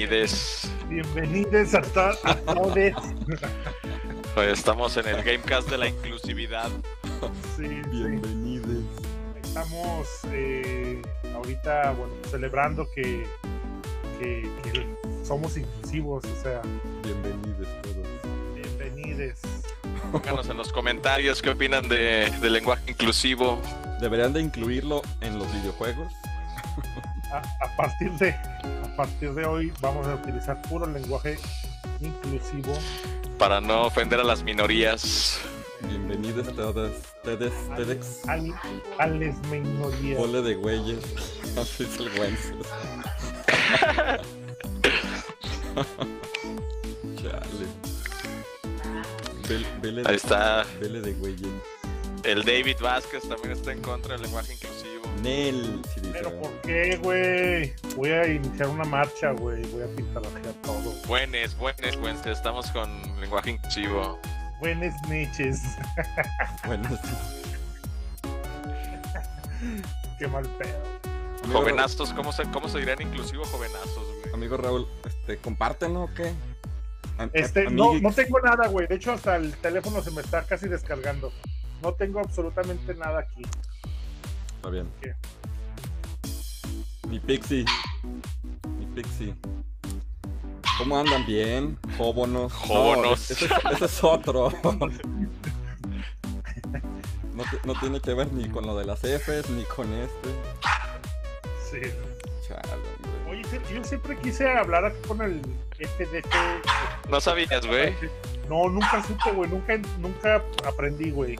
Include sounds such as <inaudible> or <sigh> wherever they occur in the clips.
Bienvenides. Bienvenides. Bienvenidos a, to- a todos. Hoy estamos en el Gamecast de la inclusividad. Sí, sí. Bienvenides. Estamos eh, ahorita bueno, celebrando que, que- que somos inclusivos, o sea, Bienvenidos todos. bienvenidos. Pónganos en los comentarios qué opinan de, del lenguaje inclusivo. Deberían de incluirlo en los videojuegos. A, a partir de a partir de hoy vamos a utilizar puro lenguaje inclusivo. para no ofender a las minorías. Bienvenidos todos. Tedes, Tedex. Al, les minorías. Ole de güeyes. <laughs> Así es el Wences. <laughs> Chale. Vel- Vele Ahí está. Vele de güeyes. El David Vázquez también está en contra del lenguaje inclusivo. Nel. Sí dice. Pero ¿por qué, güey? Voy a iniciar una marcha, güey. Voy a pintarrajear todo. Buenes, buenes, buenes. Estamos con lenguaje inclusivo. <laughs> Buenas noches. Bueno, sí. Qué mal pedo. Jovenazos, ¿cómo se, cómo se dirían inclusivo jovenazos, güey? Amigo Raúl, este, compártenlo o qué? Este, no, no tengo nada, güey. De hecho, hasta el teléfono se me está casi descargando. No tengo absolutamente nada aquí. Está bien. ¿Qué? Mi Pixie. Mi Pixie. ¿Cómo andan? ¿Bien? Jóbonos. Jóbonos. No, ese, es- ese es otro. No, no tiene que ver ni con lo de las Fs ni con este. Sí. Hombre. Oye, yo siempre quise hablar aquí con el FDF. No sabías, güey. No, nunca supe, güey. Nunca, nunca aprendí, güey.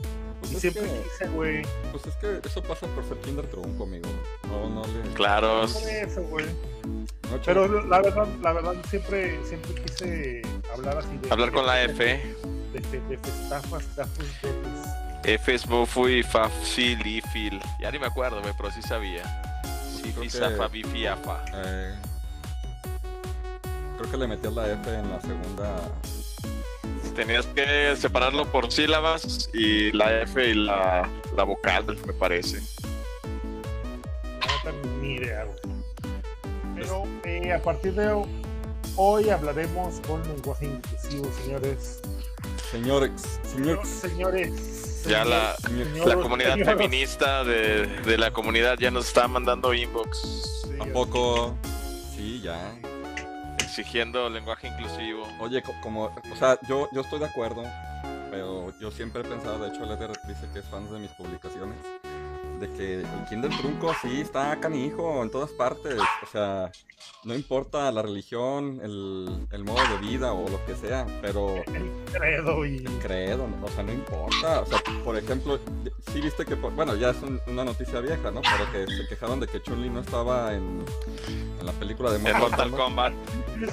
Pues Y es, siempre que, quise, güey. pues es que eso pasa por ser kinder trunco, amigo. No, no le... Claro. Por eso, güey. no, Pero la verdad, la verdad, siempre, siempre quise hablar así de. Hablar con la de- F. De, de, de festafas, tafas, de- de- F es Bofu y Faf, Fil y Fil. Ya ni me acuerdo, güey, pero sí sabía. Sí, creo fi, que- Safa, Bifi, Afa. Eh, creo que le metías la F en la segunda. Tenías que separarlo por sílabas y la F y la, la vocal, me parece. No tengo ni idea, güey. Pero eh, a partir de hoy hablaremos con lenguaje inclusivo, señores. Señores, señores, Señores. Ya la, señores. la comunidad feminista de, de la comunidad ya nos está mandando inbox Sí, ¿A poco? Sí, ya. Exigiendo lenguaje inclusivo. Oye, co- como, o sea, yo, yo estoy de acuerdo, pero yo siempre he pensado, de hecho, Leder dice que es fan de mis publicaciones, de que el Kinder Trunco sí está canijo en todas partes. O sea, no importa la religión, el, el modo de vida o lo que sea, pero El credo y. el credo, o sea, no importa. O sea, por ejemplo, sí viste que, bueno, ya es un- una noticia vieja, ¿no? Pero que se quejaron de que Chun-Li no estaba en, en la película de Mortal Kombat.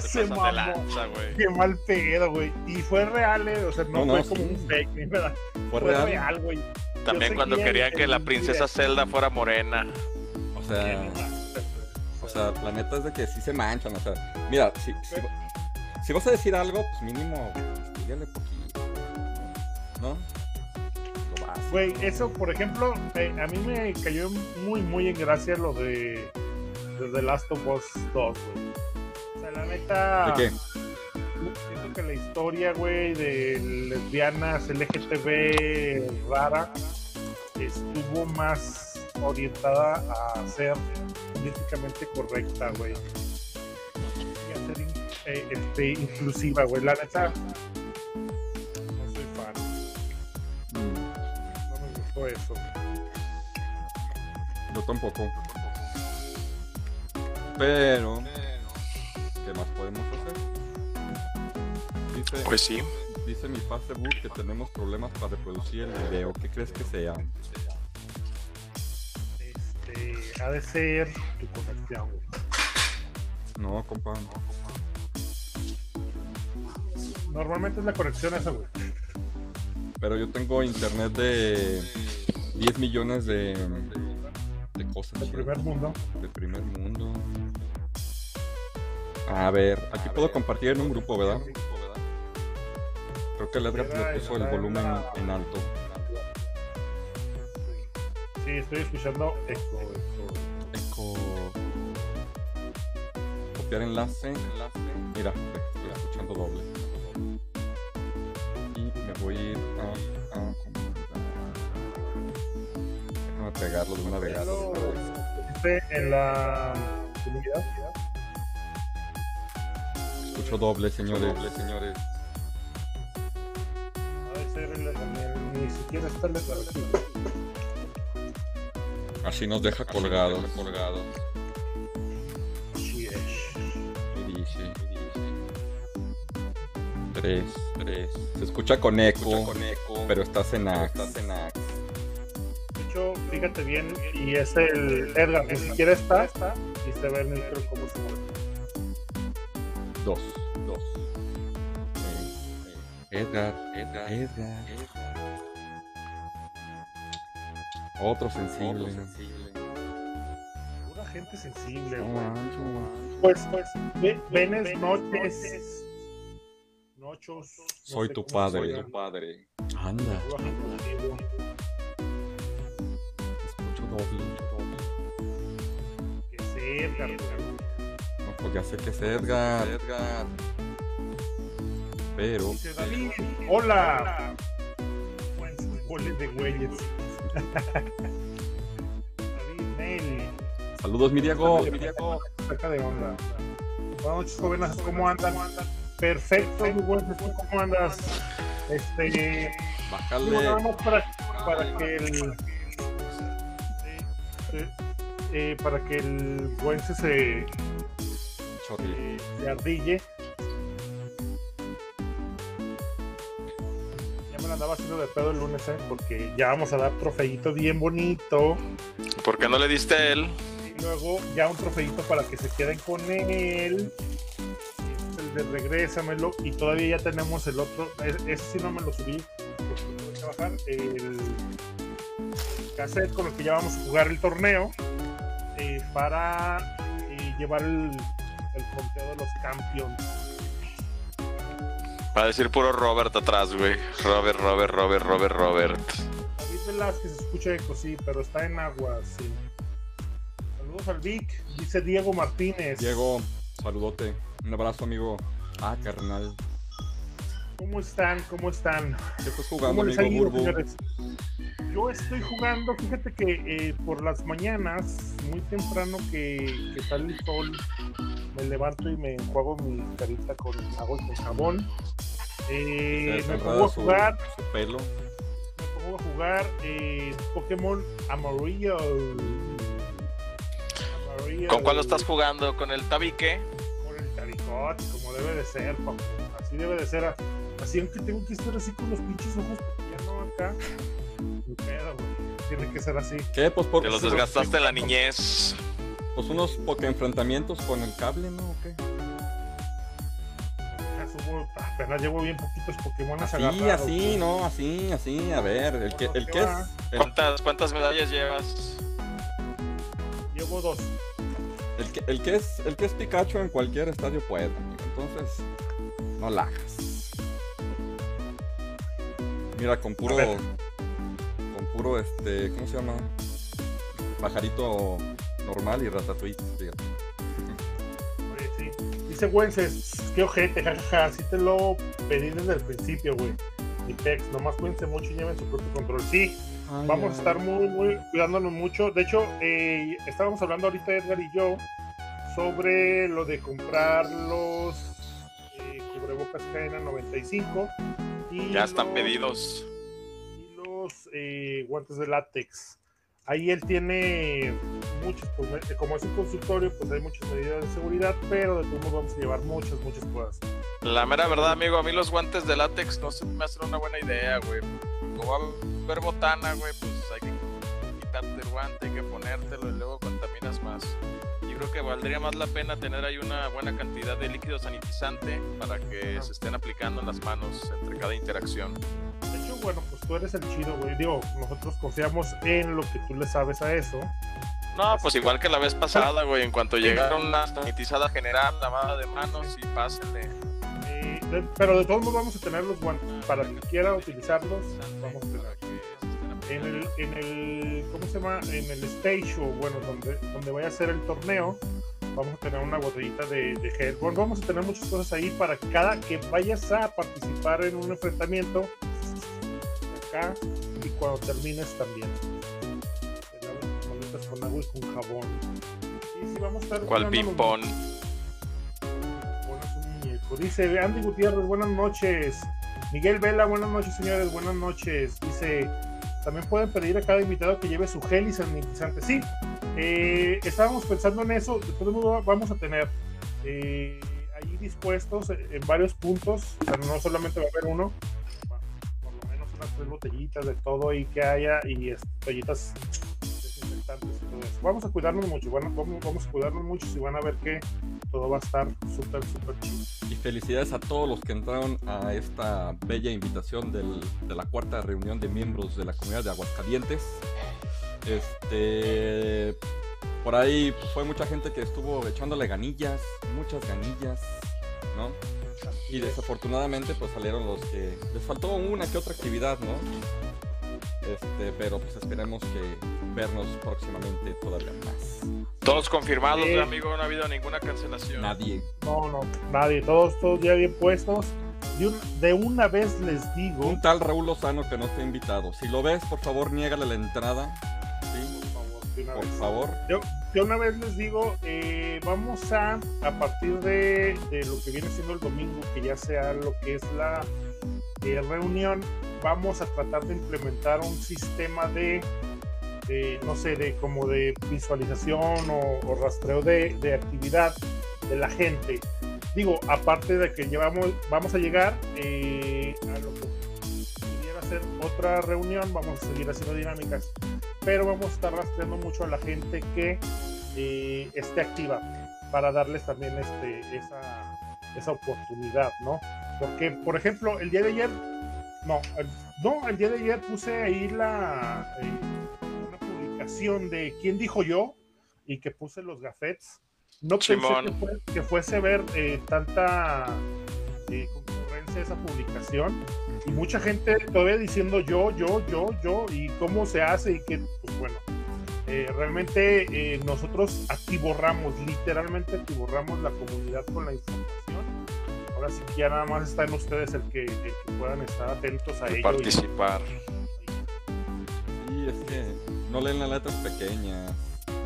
Se Se pasan de mamó. lanza, güey. Qué mal pedo, güey. Y fue real, eh. O sea, no, No, no, fue como sí. un fake, ni nada. Fue Fue real. real, güey. También Yo cuando querían que la princesa. Zelda fuera morena. O sea, o sea, la neta es de que sí se manchan. O sea, mira, si, si, si vas a decir algo, pues mínimo, dígale poquito. ¿No? Güey, eso, por ejemplo, eh, a mí me cayó muy, muy en gracia lo de, de The Last of Us 2, güey. O sea, la neta. ¿De qué? Siento que la historia, güey, de lesbianas LGTB rara estuvo más orientada a ser políticamente correcta, güey. Y a ser in- eh, este, inclusiva, güey. La neta, no soy fan. No me gustó eso. yo tampoco. Pero, ¿qué más podemos hacer? Dice, Pues sí. Dice mi Facebook que tenemos problemas para reproducir el video. ¿Qué crees que sea? Este, ha de ser tu conexión, güey. No, compa. Normalmente es la conexión esa, güey. Pero yo tengo internet de 10 millones de, de cosas. Ya. primer mundo. De primer mundo. A ver, aquí puedo compartir en un grupo, ¿verdad? Creo que el Edgar le puso el volumen en alto. Sí, estoy escuchando eco, eco. Eco. copiar enlace. Mira, estoy escuchando doble. Y me voy a ir a. a Déjame pegarlo de una vez. Esté en la comunidad. Escucho doble, señores. Doble, señores. Ni siquiera está aquí. Así nos deja colgados. colgados. Sí, es. Y dice. 3, 3. Se escucha con eco, pero estás en Axe. Estás en. De hecho, fíjate bien, y es el Edgar, ni siquiera está, y se ve el micro como se mueve. 2, 2. Edgar, Edgar, Edgar. Otro sensible. Pura gente sensible, No güey. manches, no. Pues, pues, venes, noches, nochos. no Soy tu se padre. llama. padre. Anda. Sensible. Escucho doble. Que es Edgar. No, pues ya sé que es Edgar. Edgar. Pero. Dice David, hola. Buen goles de güeyes. Saludos, Miriago. Saca de onda. Buenas noches, jóvenes. ¿Cómo andan? Perfecto, muy buenas. ¿Tú ¿Cómo andas? Este. Bájale. más para, para que el. eh, eh, para que el buen se, se, eh, se ardille. Haciendo de pedo el lunes, ¿eh? Porque ya vamos a dar trofeito bien bonito. ¿Por qué no le diste a él? Y luego ya un trofeito para que se queden con él. El de regrésamelo. Y todavía ya tenemos el otro. Ese sí no me lo subí. Porque tuve que bajar. El cassette con el que ya vamos a jugar el torneo. eh, para eh, llevar el, el de los campeones. Va a decir puro Robert atrás, güey. Robert, Robert, Robert, Robert, Robert. David Velázquez escucha eco, sí, pero está en agua, sí. Saludos al Vic, dice Diego Martínez. Diego, saludote. Un abrazo, amigo. Ah, carnal. ¿Cómo están? ¿Cómo están? ¿Qué estás jugando, ¿Cómo les ha amigo ido? Yo estoy jugando, fíjate que eh, por las mañanas, muy temprano que, que sale el sol, me levanto y me enjuago mi carita con agua y con jabón. Eh, me pongo a jugar, Su pelo. me pongo a jugar eh, Pokémon Amarillo. Amarillo. ¿Con cuál lo estás jugando? ¿Con el tabique? Con el taricote, como debe de ser, papu. Así debe de ser. Así aunque tengo que estar así con los pinches ojos, porque ya no acá. Ni pedo, güey. Tiene que ser así. ¿Qué? Pues por Te los desgastaste en la niñez. Pues unos poke enfrentamientos con el cable, ¿no? ¿O qué? Ya subo- apenas llevo bien poquitos Pokémon Así, agarrados, así, no, así, así. A ver, el que, el ¿Qué que es. El, ¿Cuántas, cuántas medallas llevas? Llevo dos. el que, el que es el que es Pikachu en cualquier estadio puede, amigo. Entonces, no lajas. Mira, con puro. Con puro este. ¿Cómo se llama? Pajarito normal y ratatouille, fíjate. Oye, sí. Dice Wences, qué ojete, jajaja. Así te lo pedí desde el principio, güey. Y Tex, nomás cuídense mucho y lleven su propio control. Sí, Vamos a estar muy, muy cuidándonos mucho. De hecho, eh, estábamos hablando ahorita Edgar y yo sobre lo de comprar los eh, cubrebocas KN95 y Ya están los- pedidos. y los eh, guantes de látex. Ahí él tiene muchas, pues, eh, como es un consultorio, pues hay muchas medidas de seguridad, pero de todos modos vamos a llevar muchas, muchas cosas. La mera verdad, amigo, a mí los guantes de látex no se me hacen una buena idea, güey. Como va a haber botana, güey, pues hay que quitarte el guante, hay que ponértelo y luego contaminas más. Yo creo que valdría más la pena tener ahí una buena cantidad de líquido sanitizante para que se estén aplicando en las manos entre cada interacción. De hecho, bueno, pues tú eres el chido, güey. Digo, nosotros confiamos en lo que tú le sabes a eso. No, pues igual que la vez pasada, güey, en cuanto llegaron la sanitizada general, lavada de manos y pásenle. Eh, pero de todos modos vamos a tener los guantes. Para quien quiera utilizarlos, vamos a tener. En el, en el, ¿cómo se llama? En el stage o bueno, donde, donde vaya a ser el torneo, vamos a tener una botellita de, de. Bueno, vamos a tener muchas cosas ahí para cada que vayas a participar en un enfrentamiento, acá y cuando termines también. Te con agua y con jabón. Y si vamos a estar ¿Cuál los- ping-pong? Dice Andy Gutiérrez, buenas noches. Miguel Vela, buenas noches, señores, buenas noches. Dice, también pueden pedir a cada invitado que lleve su gel y sanitizante. Sí, eh, estábamos pensando en eso. De todos modos, vamos a tener eh, ahí dispuestos en varios puntos, pero no solamente va a haber uno, por lo menos unas tres botellitas de todo y que haya y es- toallitas desinfectantes y todo eso. Vamos a cuidarnos mucho, bueno, vamos, vamos a cuidarnos mucho y van a ver que todo va a estar súper, súper chido. Felicidades a todos los que entraron a esta bella invitación del- de la cuarta reunión de miembros de la comunidad de Aguascalientes. Este. Por ahí fue mucha gente que estuvo echándole ganillas, muchas ganillas, ¿no? Y desafortunadamente pues salieron los que les faltó una que otra actividad, ¿no? Este, pero pues esperemos que vernos próximamente todavía más. Todos confirmados, Sí. amigo. No ha habido ninguna cancelación. Nadie. No, no, nadie, todos, todos ya bien puestos. De, un- de una vez les digo, Un tal Raúl Lozano que no está invitado. Si lo ves, por favor, niégale la entrada. Sí, por favor, de una por vez. favor. Yo, yo una vez les digo, eh, vamos a, a partir de, de lo que viene siendo el domingo, que ya sea lo que es la eh, reunión, vamos a tratar de implementar un sistema de, no sé, de como de visualización o, rastreo de, de actividad de la gente. Digo, aparte de que llevamos, vamos a llegar eh, a lo que pudiera ser otra reunión, vamos a seguir haciendo dinámicas pero vamos a estar rastreando mucho a la gente que eh, esté activa para darles también este, esa, esa oportunidad, ¿no? Porque, por ejemplo, el día de ayer, no, el, no, el día de ayer puse ahí la, eh, una publicación de quién dijo yo y que puse los gafetes. No pensé que, fue- que fuese ver eh, tanta eh, concurrencia esa publicación y mucha gente todavía diciendo yo, yo, yo, yo, y cómo se hace y que, pues bueno, eh, realmente eh, nosotros atiborramos, literalmente atiborramos la comunidad con la información. Ahora sí que ya nada más está en ustedes el que, el que puedan estar atentos a ello. y- Participar. Sí, es que no leen las letras pequeñas.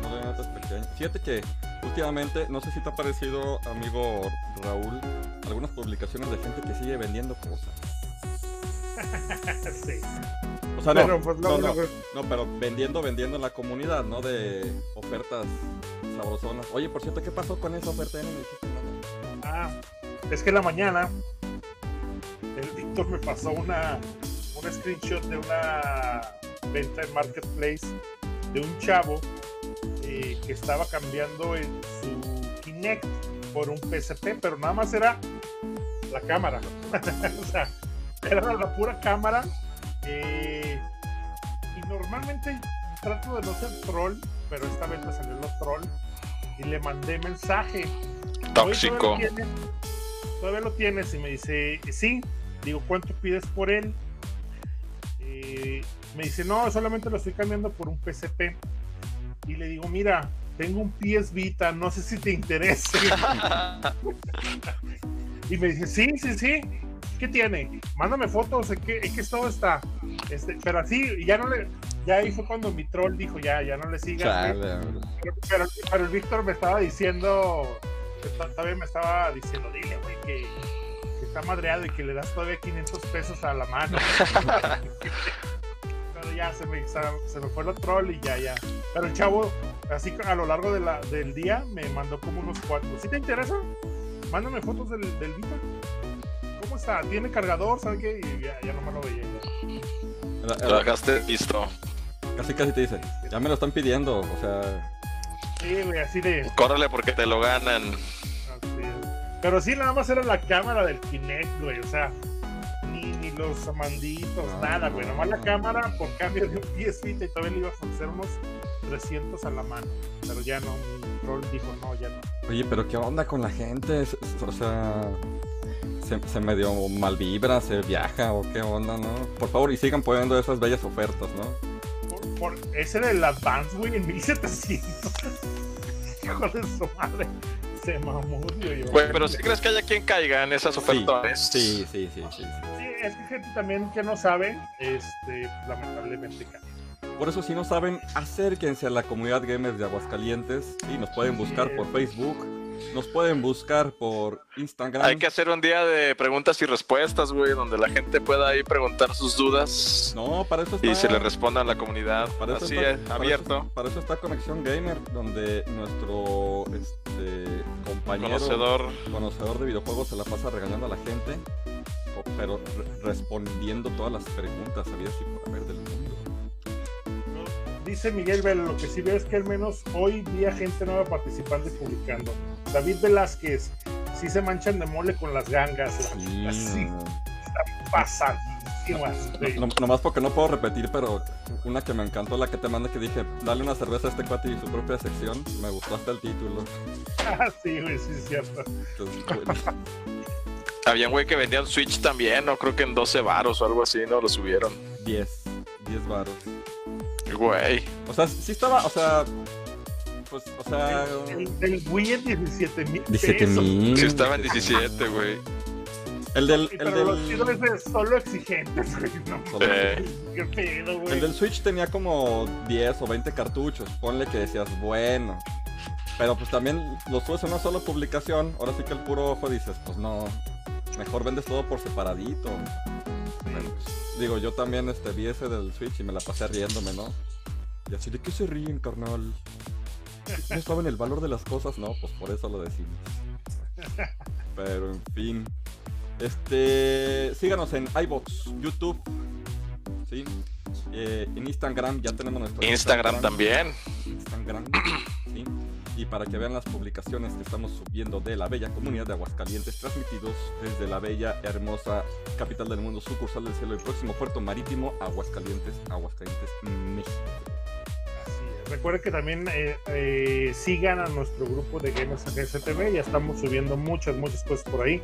No leen las letras pequeñas. Fíjate que últimamente, no sé si te ha parecido, amigo Raúl, algunas publicaciones de gente que sigue vendiendo cosas. <laughs> Sí. O sea, no, Pero, pues, no, no, no, no, pero vendiendo, vendiendo en la comunidad, ¿no? De ofertas sabrosonas. Oye, por cierto, ¿qué pasó con esa oferta? Ya no me dijiste nada. Ah, es que en la mañana el Víctor me pasó una, un screenshot de una venta en Marketplace de un chavo eh, que estaba cambiando en su Kinect por un PSP, pero nada más era la cámara. <laughs> o sea, era la pura cámara. eh, y normalmente trato de no ser troll, pero esta vez me salió los troll y le mandé mensaje Tóxico. Todavía lo tienes y me dice, sí. Digo, ¿cuánto pides por él? Eh, me dice, no, solamente lo estoy cambiando por un PSP. Y le digo, mira, tengo un PS Vita, no sé si te interesa. <laughs> y me dice, sí, sí, sí. ¿Qué tiene? Mándame fotos, ¿en qué, en qué estado está? Este, pero así, ya no le, ya ahí fue cuando mi troll dijo, ya, ya no le sigas. güey". Chale, hombre. Pero, pero, pero el Víctor me estaba diciendo, todavía me estaba diciendo, dile, güey, que, que está madreado y que le das todavía 500 pesos a la mano. <laughs> pero ya se me, se, me fue el troll y ya, ya. Pero el chavo, así a lo largo de la, del día, me mandó como unos cuatro. ¿Sí te interesa? Mándame fotos del, del Vita. ¿Cómo está? ¿Tiene cargador? ¿Sabe qué? Y ya, ya no me lo veía. ya. Lo dejaste listo. casi casi te dice, ya me lo están pidiendo, o sea, Sí, güey, así de... Córrele porque te lo ganan. Así es. Pero sí, nada más era la cámara del Kinect, güey. O sea, ni, ni los amanditos, No, nada, güey. Nomás la cámara por cambio de un Vita y todavía le iba a ofrecer unos 300 a la mano. Pero ya no, mi troll dijo, no, ya no. oye, pero ¿qué onda con la gente? O sea, se, se medio mal vibra, se viaja o qué onda, ¿no? Por favor, y sigan poniendo esas bellas ofertas, ¿no? Por, ese del Advance, güey, en 1700. <laughs> hijo de su madre. Se mamó, tío. yo. Güey, pero si crees que haya quien caiga en esas ofertas. Sí, sí, sí, sí, sí. Sí, es que gente también que no sabe, este, lamentablemente cae. Por eso si no saben, acérquense a la comunidad gamers de Aguascalientes. Sí, nos pueden buscar por Facebook, nos pueden buscar por Instagram. Hay que hacer un día de preguntas y respuestas, güey, donde la gente pueda ahí preguntar sus dudas No, para eso está. y se le responda a la comunidad. para eso Así está- es, para abierto. eso- para eso está Conexión Gamer, donde nuestro este, compañero Conocedor. conocedor de videojuegos se la pasa regañando a la gente, pero re- respondiendo todas las preguntas había y por haber del mundo. Dice Miguel Vela, lo que sí veo es que al menos hoy día gente nueva participando y publicando. David Velázquez, sí se manchan de mole con las gangas, la Sí, neta, sí, no, pasadísimas. de- no, no- nomás porque no puedo repetir, pero una que me encantó, la que te manda que dije, dale una cerveza a este cuate y su propia sección, me gustó hasta el título. Ah, <laughs> sí, güey, sí, es cierto. Entonces, <laughs> bueno, Había un güey que vendía un Switch también, no creo que en 12 varos o algo así, ¿no? Lo subieron. 10, 10 varos. Güey. O sea, sí estaba, o sea, pues, o sea, El, el Wii en 17 mil 17 mil. Sí estaba en 17, güey. El del, el Pero del, es de solo exigentes, güey. No, Eh. qué pedo, güey. el del Switch tenía como 10 o 20 cartuchos. Ponle que decías, bueno. Pero pues también lo subes en una sola publicación. Ahora sí que el puro ojo dices, pues no. Mejor vendes todo por separadito. Bueno, pues, digo, yo también este, vi ese del Switch y me la pasé riéndome, ¿no? Y así, ¿de qué se ríen, carnal? ¿No <laughs> saben el valor de las cosas? No, pues por eso lo decimos. <laughs> Pero en fin. Este. Síganos en iBox, YouTube. ¿Sí? Eh, en Instagram ya tenemos nuestro Instagram también. Instagram. <clears throat> ¿sí? Y para que vean las publicaciones que estamos subiendo de la bella comunidad de Aguascalientes, transmitidos desde la bella, hermosa capital del mundo, sucursal del cielo y próximo puerto marítimo, Aguascalientes, Aguascalientes, México. Recuerden que también eh, eh, sigan a nuestro grupo de Gamers STV, ya estamos subiendo muchas, muchas cosas por ahí.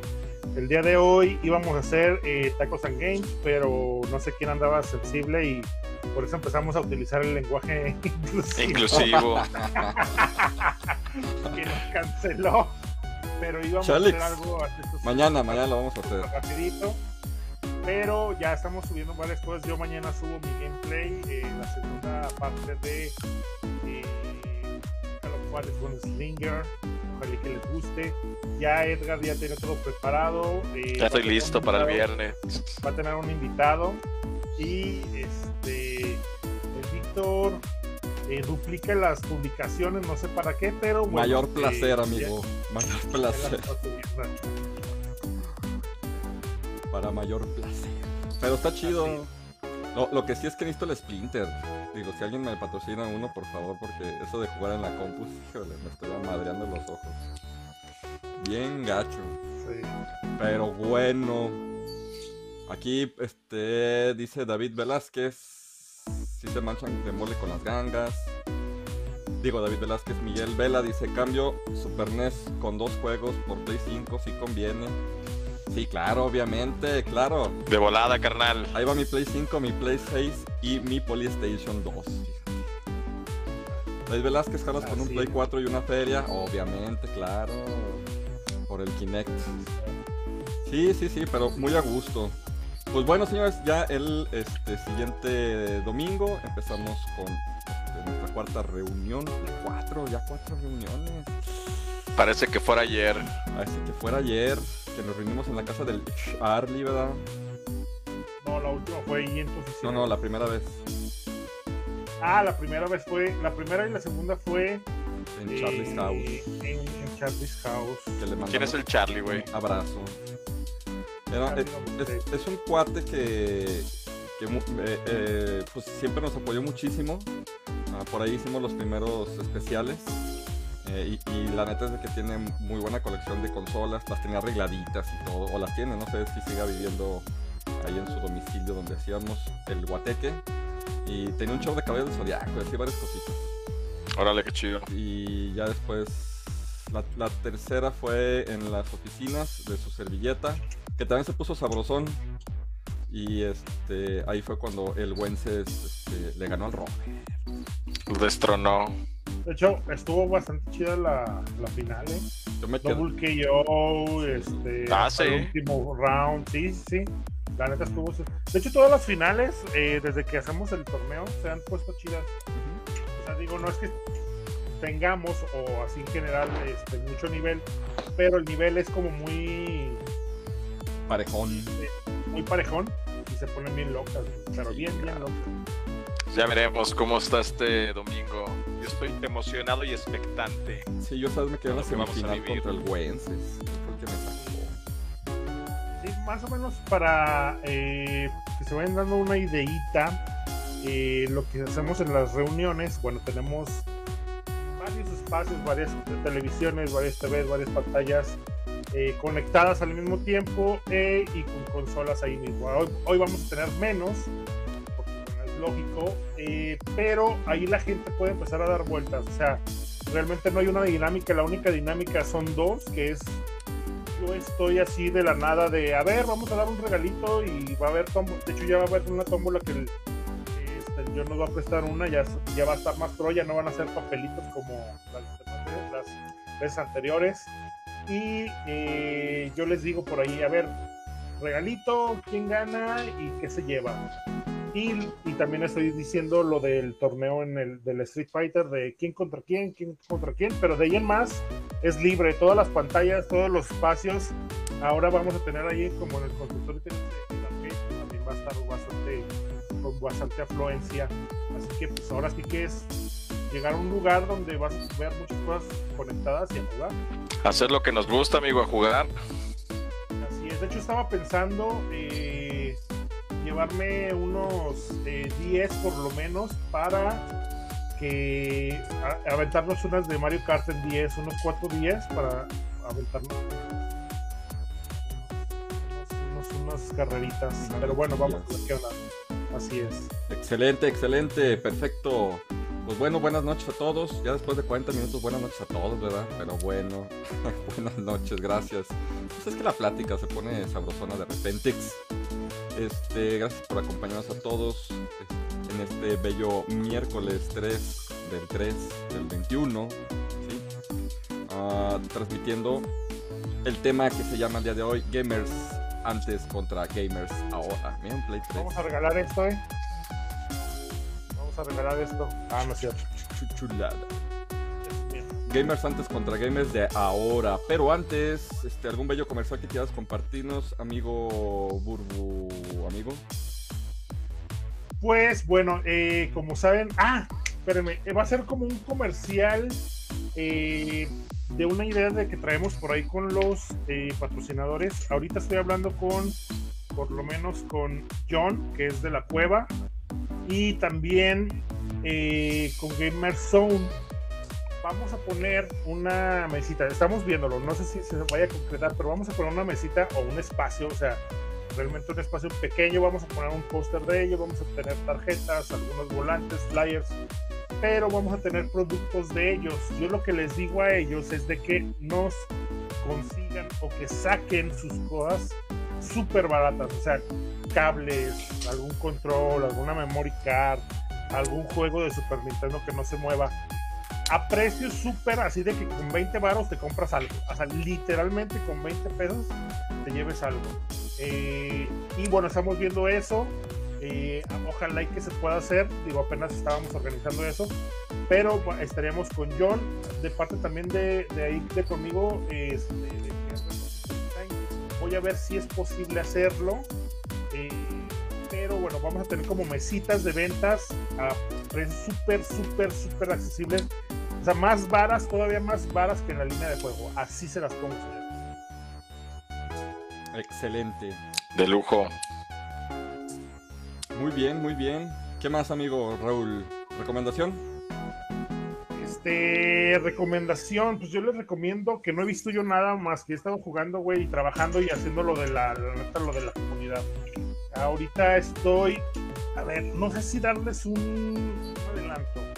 El día de hoy íbamos a hacer eh, Tacos and Games, pero no sé quién andaba sensible y por eso empezamos a utilizar el lenguaje <laughs> inclusivo Inclusivo. <laughs> que nos canceló. Pero íbamos Chalex. a hacer algo así, pues, Mañana, mañana lo vamos a hacer. rapidito. Pero ya estamos subiendo varias cosas. Yo mañana subo mi gameplay, eh, la segunda parte de eh, Call of Juárez con Slinger. Ojalá que les guste. Ya Edgar ya tiene todo preparado. eh, Ya estoy listo un para el viernes. Va a tener un invitado. Y este el Víctor eh, duplica las publicaciones, no sé para qué, pero bueno, Mayor eh, placer, amigo. Mayor placer. Para mayor placer. Pero está chido. Lo, lo que sí es que necesito el Splinter. Digo, si alguien me patrocina uno, por favor, porque eso de jugar en la compus, híjole, me estoy madreando los ojos. Bien gacho. Sí. Pero bueno. Aquí, este, dice David Velázquez. Si se manchan de mole con las gangas. Digo, David Velázquez, Miguel Vela dice, cambio Super NES con dos juegos por Play 5, si conviene. Sí, claro, obviamente, claro. De volada, carnal. Ahí va mi Play 5, mi Play 6 y mi Polystation 2. fíjate. David Velázquez, jalas con un Play es. 4 y una feria. Obviamente, claro. Por el Kinect. Sí, sí, sí, pero muy a gusto. Pues bueno, señores, ya el este, siguiente domingo empezamos con este, nuestra cuarta reunión. Cuatro, ya cuatro reuniones. Parece que fuera ayer. Así que fuera ayer, que nos reunimos en la casa del Charlie, ¿verdad? No, la última fue ahí en tu No, oficina. no, la primera vez Ah, la primera vez fue, la primera y la segunda fue en eh, Charlie's House. En, en Charlie's House. Que le mandamos ¿Quién es el Charlie, güey? abrazo. Era- Charlie es, Domínguez. es- es un cuate que, que eh, eh, pues siempre nos apoyó muchísimo. Ah, por ahí hicimos los primeros especiales. Eh, y, y la neta es de que tiene muy buena colección de consolas, las tenía arregladitas y todo, o las tiene, no sé si siga viviendo ahí en su domicilio donde hacíamos el guateque. Y tenía un show de cabello del zodiaco, así varias cositas. Órale, qué chido. Y ya después, la, la tercera fue en las oficinas de su servilleta, que también se puso sabrosón. Y este, ahí fue cuando el Wences este, le ganó al. Lo destronó. De hecho, estuvo bastante chida la, la final, ¿eh? Yo me quedo. Double KO, este, Ah, hasta el sí. último round, sí, sí, sí. La neta estuvo. De hecho, todas las finales, eh, desde que hacemos el torneo, se han puesto chidas. O sea, digo, no es que tengamos, o así en general, este, mucho nivel, pero el nivel es como muy, Parejón. muy parejón y se ponen bien locas, pero Sí, bien, bien locas. Ya veremos cómo está este domingo. Yo estoy emocionado y expectante. Sí, yo sabes, me quedé en la Lo que vamos a semifinal vivir. contra el me sacó. Sí, más o menos para eh, que se vayan dando una ideita, eh, lo que hacemos en las reuniones, bueno, tenemos varios espacios, varias televisiones, varias TVs, varias pantallas eh, conectadas al mismo tiempo eh, y con consolas ahí mismo. Hoy, hoy vamos a tener menos, porque bueno, es lógico, eh, pero ahí la gente puede empezar a dar vueltas, o sea, realmente no hay una dinámica, la única dinámica son dos, que es yo estoy así de la nada de, a ver, vamos a dar un regalito y va a haber. De hecho, ya va a haber una tómbola que este, yo nos va a prestar una, ya, ya va a estar más pro, ya no van a ser papelitos como las veces anteriores. Y eh, yo les digo por ahí, a ver, regalito, quién gana y qué se lleva. Y, y también estoy diciendo lo del torneo en el del Street Fighter, de quién contra quién, quién contra quién, pero de ahí en más es libre, todas las pantallas, todos los espacios. Ahora vamos a tener ahí como en el consultorio también va a estar bastante, con bastante afluencia. Así que pues ahora sí que es llegar a un lugar donde vas a ver muchas cosas conectadas y a jugar. Hacer lo que nos gusta, amigo, a jugar. Así es, de hecho estaba pensando eh, llevarme unos eh, 10 por lo menos para que a- aventarnos unas de Mario Kart en 10, unos 4 días para aventarnos unos, unos- unas carreritas. Pero bueno, vamos a ver qué onda. Así es. Excelente, excelente, perfecto. Pues bueno, buenas noches a todos. Ya después de 40 minutos, buenas noches a todos, ¿verdad? Pero bueno, <laughs> buenas noches, gracias. Pues es que la plática se pone sabrosona de repente. Este, gracias por acompañarnos a todos en este bello miércoles 3 del 3 del 21. ¿sí? Ah, transmitiendo el tema que se llama el día de hoy, Gamers antes contra Gamers ahora. Miren, Play 3. Vamos a regalar esto, ¿eh? Vamos a regalar esto. Ah, no es cierto. Chulada. Gamers antes contra gamers de ahora. Pero antes, este, algún bello comercial que quieras compartirnos, amigo Burbu, amigo. Pues bueno, eh, como saben, ah, espérenme, eh, va a ser como un comercial eh, de una idea de que traemos por ahí con los patrocinadores. Ahorita estoy hablando con, por lo menos con John, que es de la cueva, y también con Gamer Zone. Vamos a poner una mesita, estamos viéndolo, no sé si se vaya a concretar, pero vamos a poner una mesita o un espacio, o sea, realmente un espacio pequeño, vamos a poner un póster de ello, vamos a tener tarjetas, algunos volantes, flyers, pero vamos a tener productos de ellos. Yo lo que les digo a ellos es de que nos consigan o que saquen sus cosas súper baratas, o sea, cables, algún control, alguna memory card, algún juego de Super Nintendo que no se mueva. A precios súper así de que con 20 varos te compras algo. O sea, literalmente con 20 pesos te lleves algo. Eh, y bueno, estamos viendo eso. Eh, ojalá y que se pueda hacer. Digo, apenas estábamos organizando eso. Pero estaríamos con John, de parte también de, de ahí de conmigo. este, voy a ver si es posible hacerlo. Eh, pero bueno, vamos a tener como mesitas de ventas a precios súper, súper, súper accesibles. O sea, más varas, todavía más varas que en la línea de juego. Así se las pongo, señores. Excelente. De lujo. Muy bien, muy bien. ¿Qué más, amigo Raúl? ¿Recomendación? Este, recomendación, pues yo les recomiendo que no he visto yo nada más que he estado jugando, güey, y trabajando y haciendo lo de la, la neta, lo de la comunidad. Ahorita estoy, a ver, no sé si darles un, un adelanto.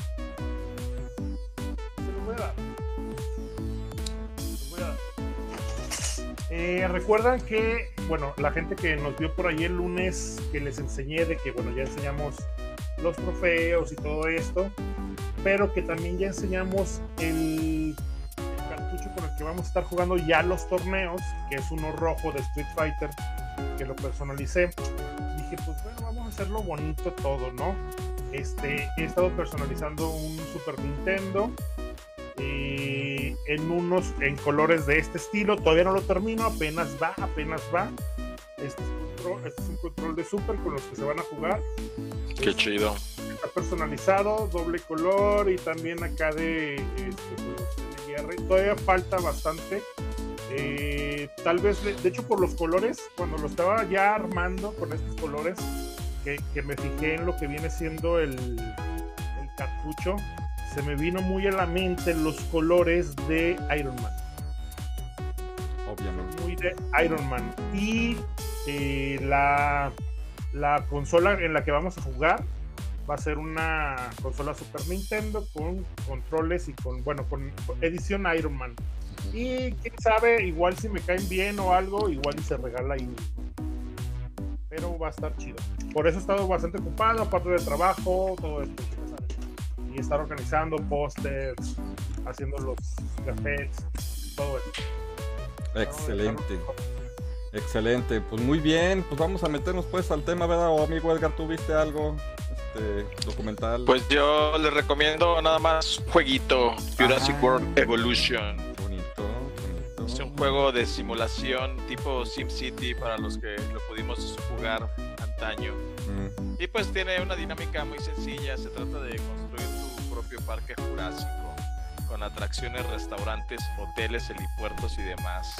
Eh, Recuerdan que, bueno, la gente que nos vio por ahí el lunes, que les enseñé de que, bueno, ya enseñamos los trofeos y todo esto, pero que también ya enseñamos el, el cartucho con el que vamos a estar jugando ya los torneos, que es uno rojo de Street Fighter, que lo personalicé. Dije, pues bueno, vamos a hacerlo bonito todo, ¿no? Este, he estado personalizando un Super Nintendo eh, en unos en colores de este estilo. Todavía no lo termino, apenas va, apenas va. Este es, un control, este es un control de Super con los que se van a jugar. Qué chido. Está personalizado, doble color y también acá de, este, de. Todavía falta bastante. Eh, tal vez, de de hecho, por los colores, cuando lo estaba ya armando con estos colores, que, que me fijé en lo que viene siendo el, el cartucho, se me vino muy a la mente los colores de Iron Man. Obviamente. Muy de Iron Man. Y eh, la, la consola en la que vamos a jugar va a ser una consola Super Nintendo con controles y con, bueno, con edición Iron Man. Y quién sabe, igual si me caen bien o algo, igual y se regala ahí. Pero va a estar chido. Por eso he estado bastante ocupado, aparte del trabajo, todo esto. Y estar organizando pósters, haciendo los cafés, todo esto. Excelente. Excelente. Pues muy bien. Pues vamos a meternos pues al tema, ¿verdad? O amigo Edgar, ¿tú viste algo? Este, documental. Pues yo les recomiendo nada más un jueguito, Jurassic Ah. World Evolution. Bonito, bonito. Es un juego de simulación tipo SimCity para los que lo pudimos jugar antaño. Y pues tiene una dinámica muy sencilla, se trata de construir tu propio parque jurásico, con atracciones, restaurantes, hoteles, helipuertos y demás,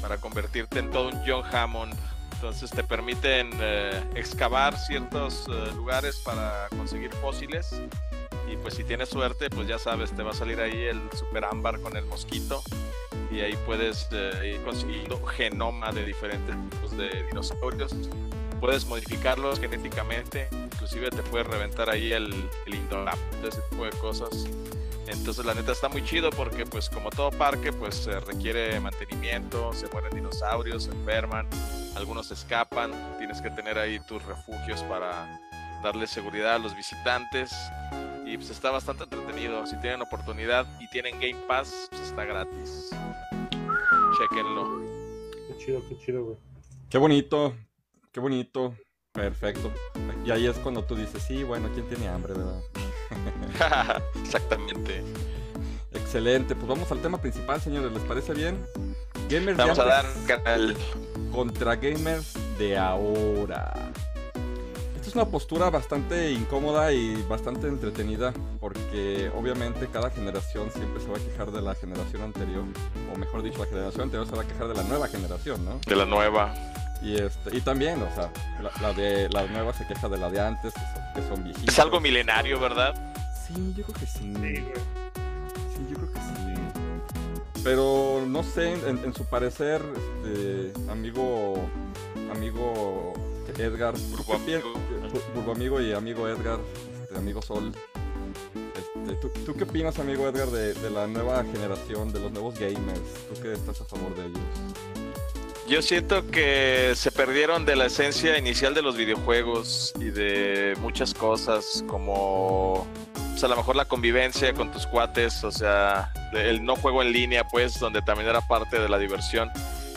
para convertirte en todo un John Hammond. Entonces te permiten eh, excavar ciertos eh, lugares para conseguir fósiles. Y pues si tienes suerte, pues ya sabes, te va a salir ahí el super ámbar con el mosquito. Y ahí puedes eh, ir consiguiendo genoma de diferentes tipos de dinosaurios puedes modificarlos genéticamente, inclusive te puedes reventar ahí el, el Indoraptor, ese tipo de cosas. Entonces la neta está muy chido porque pues como todo parque pues se requiere mantenimiento, se mueren dinosaurios, se enferman, algunos escapan, tienes que tener ahí tus refugios para darle seguridad a los visitantes y pues está bastante entretenido. Si tienen oportunidad y tienen Game Pass, pues está gratis. Chequenlo. Qué chido, qué chido, güey. Qué bonito, qué bonito. Perfecto. Y ahí es cuando tú dices, sí, bueno, ¿quién tiene hambre, verdad? <laughs> Exactamente. Excelente. Pues vamos al tema principal, señores. ¿Les parece bien? Gamers de Vamos a dar canal. contra gamers de ahora. Esta es una postura bastante incómoda y bastante entretenida porque obviamente cada generación siempre se va a quejar de la generación anterior, o mejor dicho, la generación anterior se va a quejar de la nueva generación, ¿no? de la nueva. Y este y también, o sea, la, la de la nueva se queja de la de antes, que son, que son viejitos. Es algo milenario, ¿verdad? Sí, yo creo que sí. Sí. Sí, yo creo que sí. Pero no sé, en, en su parecer, este, amigo, amigo Edgar, Burbo ¿qué amigo. Bu- Burbo amigo y amigo Edgar, este, amigo Sol. Este, ¿tú, tú qué opinas, amigo Edgar, de, de la nueva generación, de los nuevos gamers? ¿Tú que estás a favor de ellos? Yo siento que se perdieron de la esencia inicial de los videojuegos y de muchas cosas, como pues, a lo mejor la convivencia con tus cuates, o sea, el no juego en línea, pues, donde también era parte de la diversión,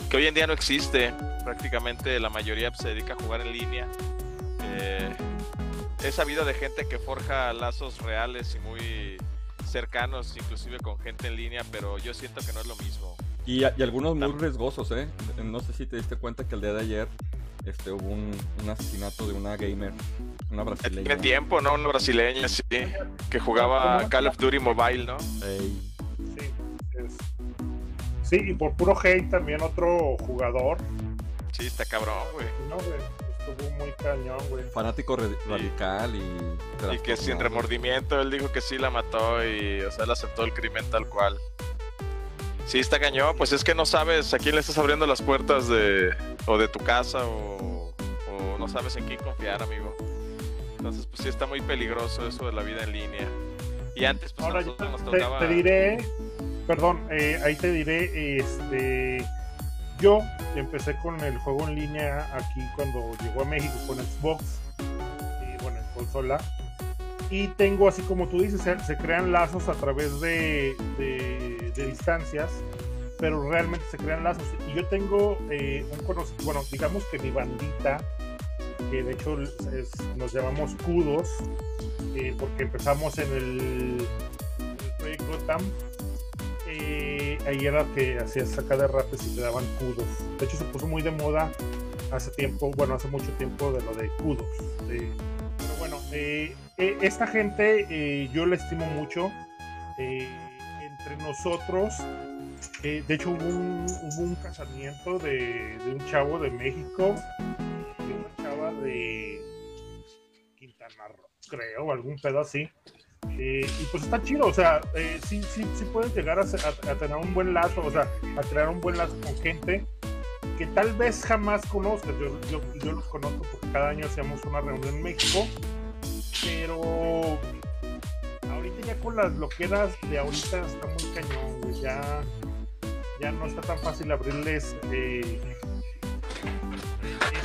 que hoy en día no existe. Prácticamente la mayoría pues, se dedica a jugar en línea. Eh, he sabido de gente que forja lazos reales y muy cercanos, inclusive con gente en línea, pero yo siento que no es lo mismo. Y, y algunos muy riesgosos, ¿eh? No sé si te diste cuenta que el día de ayer este, hubo un, un asesinato de una gamer, una brasileña. Tiene tiempo, ¿no? Una brasileña, sí, que jugaba. Call of Duty Mobile, ¿no? Ey, Sí, es- sí, y por puro hate también otro jugador. Sí, está cabrón, güey. No, güey. Estuvo muy cañón, güey. fanático radical y... Y que sin remordimiento él dijo que sí la mató y, o sea, él aceptó el crimen tal cual. Sí, está cañón, pues es que no sabes a quién le estás abriendo las puertas de, o de tu casa o, o no sabes en quién confiar, amigo. Entonces, pues sí está muy peligroso eso de la vida en línea. Y antes, pues Ahora yo nos te, tocaba... te diré, perdón, eh, ahí te diré, este, yo empecé con el juego en línea aquí cuando llegó a México con Xbox, y bueno, consola. Y tengo, así como tú dices, se, crean lazos a través de, distancias, pero realmente se crean lazos. Y yo tengo eh, un conocido, bueno, digamos que mi bandita, que de hecho nos llamamos Kudos, eh, porque empezamos en el, Project Gotham. eh, ahí era que hacías saca de rapes y te daban kudos. De hecho, se puso muy de moda hace tiempo, bueno, hace mucho tiempo de lo de pero bueno, eh, eh, esta gente eh, yo la estimo mucho. eh, entre nosotros, eh, de hecho, hubo un, hubo un casamiento de, un chavo de México y una chava de Quintana Roo, creo, algún pedo así. Y pues está chido, o sea, eh, sí, sí, sí puedes llegar a tener un buen lazo, o sea, a crear un buen lazo con gente que tal vez jamás conozcas. Yo, yo, yo los conozco porque cada año hacemos una reunión en México, pero ahorita ya con las loqueras de ahorita está muy cañón, güey, ya, ya no está tan fácil abrirles eh,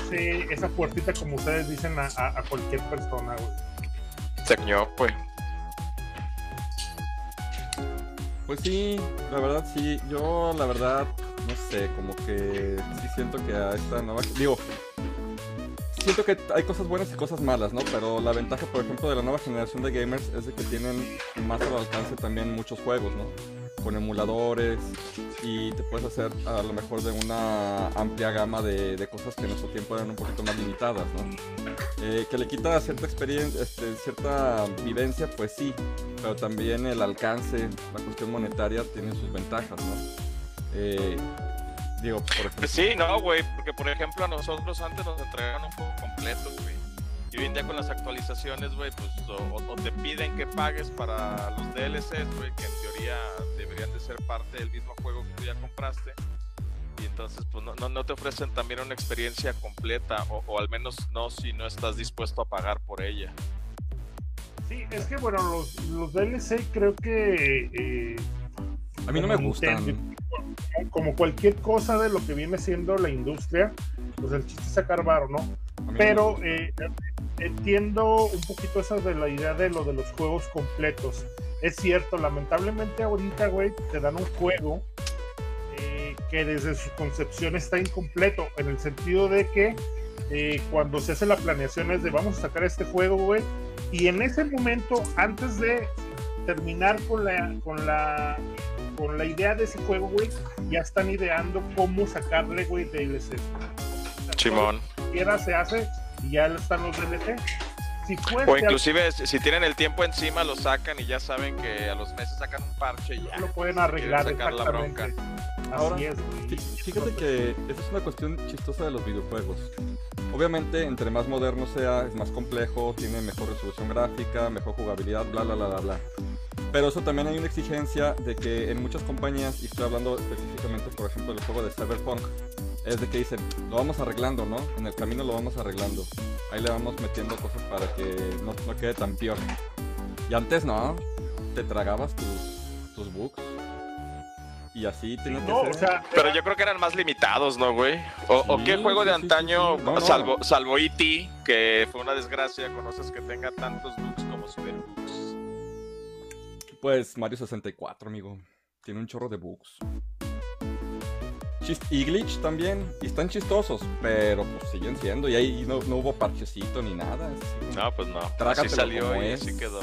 ese- esa puertita como ustedes dicen a, a- a cualquier persona, güey. Señor, pues. Pues sí, la verdad sí. Yo la verdad, no sé, como que sí siento que a esta nueva... Digo, siento que hay cosas buenas y cosas malas, ¿no? Pero la ventaja, por ejemplo, de la nueva generación de gamers es de que tienen más al alcance también muchos juegos, ¿no? Con emuladores y te puedes hacer a lo mejor de una amplia gama de, cosas que en nuestro tiempo eran un poquito más limitadas, ¿no? Eh, que le quita cierta experiencia, este, cierta vivencia, pues sí, pero también el alcance, la cuestión monetaria tiene sus ventajas, ¿no? Eh, digo, por ejemplo, Pues sí, no, güey, porque por ejemplo a nosotros antes nos entregaron un juego completo, güey. Y hoy en día con las actualizaciones, güey, pues o, o te piden que pagues para los DLCs, güey, que en teoría deberían de ser parte del mismo juego que tú ya compraste. Y entonces, pues no, no, no te ofrecen también una experiencia completa, o, o al menos no si no estás dispuesto a pagar por ella. Sí, es que bueno, los, los DLC creo que eh, a mí no me gustan. Como cualquier cosa de lo que viene siendo la industria, pues el chiste es sacar varo, ¿no? Pero eh, entiendo un poquito esa de la idea de lo de los juegos completos. Es cierto, lamentablemente ahorita, güey, te dan un juego eh, que desde su concepción está incompleto, en el sentido de que eh, cuando se hace la planeación es de vamos a sacar este juego, güey, y en ese momento, antes de terminar con la, con la, con la idea de ese juego, güey, ya están ideando cómo sacarle, güey, DLC. Simón. Siquiera se hace y ya están los DLC. Si fuese O inclusive si si tienen el tiempo encima lo sacan y ya saben que a los meses sacan un parche y ya. lo pueden arreglar Quieren sacar la exactamente. Así Ahora, es, güey. Fíjate que esa es una cuestión chistosa de los videojuegos. Obviamente, entre más moderno sea, es más complejo, tiene mejor resolución gráfica, mejor jugabilidad, bla, bla, bla, bla, bla. Pero eso también hay una exigencia de que en muchas compañías, y estoy hablando específicamente, por ejemplo, del juego de Cyberpunk, es de que dicen, lo vamos arreglando, ¿no? En el camino lo vamos arreglando. Ahí le vamos metiendo cosas para que no, no quede tan peor. Y antes, ¿no? Te tragabas tus, tus bugs. Y así tenía que No, ser. o sea, Pero yo creo que eran más limitados, ¿no, güey? O, qué juego de sí, antaño, sí, sí. No, no. salvo, salvo E.T., que fue una desgracia, conoces que tenga tantos bugs como Cyberbugs. Pues Mario 64, amigo. Tiene un chorro de bugs. Y glitch también. Y están chistosos, pero pues siguen siendo. Y ahí no, no hubo parchecito ni nada. así, No, pues no. Trágatelo Así salió y así quedó.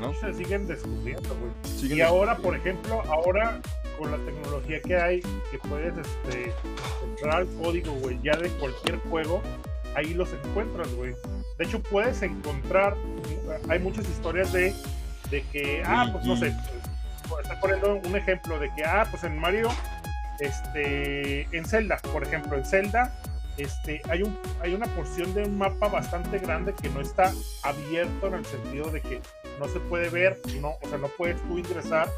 ¿no? se siguen descubriendo, güey. Siguen Y ahora, por ejemplo, ahora con la tecnología que hay, que puedes este, entrar al código, güey, ya de cualquier juego, ahí los encuentras, güey. De hecho, puedes encontrar, hay muchas historias de, de que, ah, pues no sé, pues, estoy poniendo un ejemplo de que, ah, pues en Mario, este, en Zelda, por ejemplo, en Zelda, este, hay, un, hay una porción de un mapa bastante grande que no está abierto en el sentido de que no se puede ver, no, o sea, no puedes tú ingresar,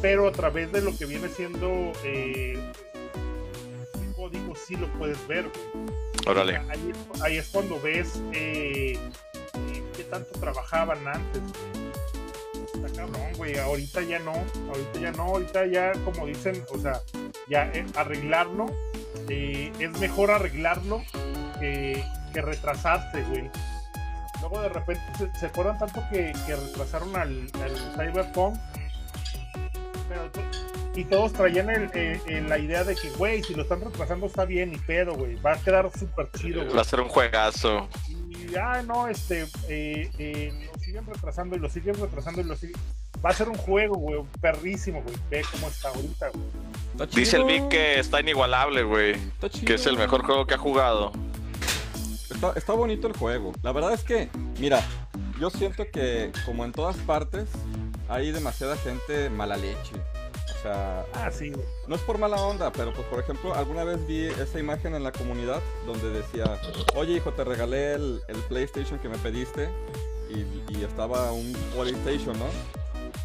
pero a través de lo que viene siendo eh, el código sí lo puedes ver. Órale. Ahí, es- ahí es cuando ves eh, eh, qué tanto trabajaban antes. Cabrón, güey. Ahorita ya no. Ahorita ya no. Ahorita ya, como dicen, o sea, ya eh, arreglarlo. eh, es mejor arreglarlo que, que retrasarse, güey. Luego de repente se, se acuerdan tanto que, que retrasaron al, al Cyberpunk. Pero y todos traían el- eh, eh, la idea de que, güey, si lo están retrasando está bien, ni pedo, güey. Va a quedar súper chido, güey. Va a ser un juegazo. Y, ah, no, este, eh, eh, siguen retrasando y lo siguen retrasando y lo siguen. Va a ser un juego, güey, perrísimo, güey. Ve cómo está ahorita, güey. Dice el Vic que está inigualable, güey. Que es el mejor juego que ha jugado. Está, está bonito el juego. La verdad es que, mira, yo siento que como en todas partes hay demasiada gente mala leche. O sea, Ah, sí, no es por mala onda, pero pues por ejemplo, alguna vez vi esa imagen en la comunidad donde decía, oye hijo, te regalé el, el PlayStation que me pediste y, y estaba un PlayStation, ¿no?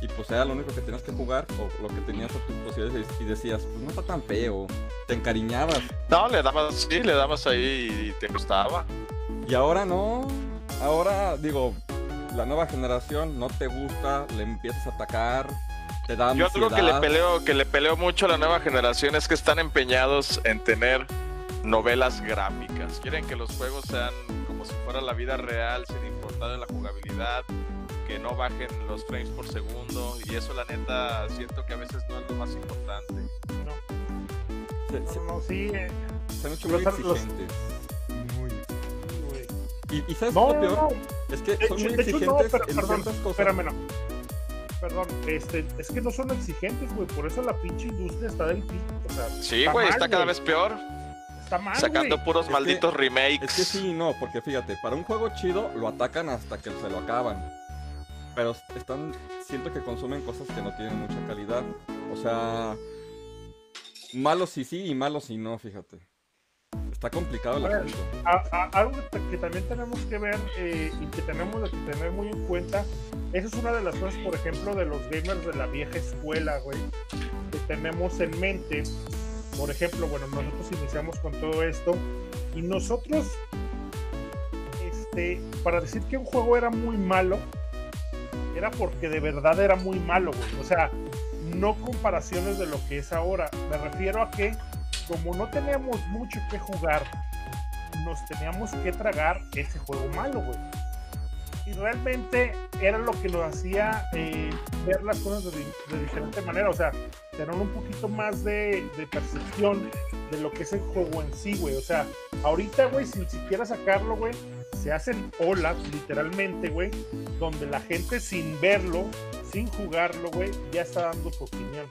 Y pues era lo único que tenías que jugar o lo que tenías a tus posibilidades y decías, pues no está tan feo, te encariñabas. No, le dabas, sí, le dabas ahí y te gustaba. Y ahora no. Ahora, digo, la nueva generación no te gusta, le empiezas a atacar, te da Yo algo que le peleo, que le peleo mucho a la nueva generación es que están empeñados en tener novelas gráficas. Quieren que los juegos sean como si fuera la vida real, sin importar la jugabilidad, que no bajen los frames por segundo. Y eso la neta siento que a veces no es lo más importante. Se, se- No, no, sí, eh, se han hecho muy los- exigentes. sí, güey. Y, y ¿sabes No, lo no, peor? no. Es que De son muy de hecho, no, exigentes pero- en perdón, ciertas cosas. Espérame, no. Perdón, este, es que no son exigentes, güey. Por eso la pinche industria está del pico. O sea, Sí, Está güey, mal, está cada güey. vez peor. Está mal, Sacando güey. puros Es que- malditos remakes. Es que sí y no, porque fíjate, para un juego chido lo atacan hasta que se lo acaban. Pero están, siento que consumen cosas que no tienen mucha calidad. O sea, malos sí sí y malos sí no, fíjate. Está complicado el asunto. Algo que, que también tenemos que ver eh, y que tenemos que tener muy en cuenta, esa es una de las cosas, por ejemplo, de los gamers de la vieja escuela, güey, que tenemos en mente. Por ejemplo, bueno, nosotros iniciamos con todo esto y nosotros, este, para decir que un juego era muy malo, era porque de verdad era muy malo, güey. O sea, no comparaciones de lo que es ahora. Me refiero a que como no teníamos mucho que jugar, nos teníamos que tragar ese juego malo, güey. Y realmente era lo que nos hacía eh, ver las cosas de, de diferente manera, o sea, tener un poquito más de, de percepción de lo que es el juego en sí, güey. O sea, ahorita, güey, sin siquiera sacarlo, güey, se hacen olas, literalmente, güey, donde la gente sin verlo, sin jugarlo, güey, ya está dando su opinión.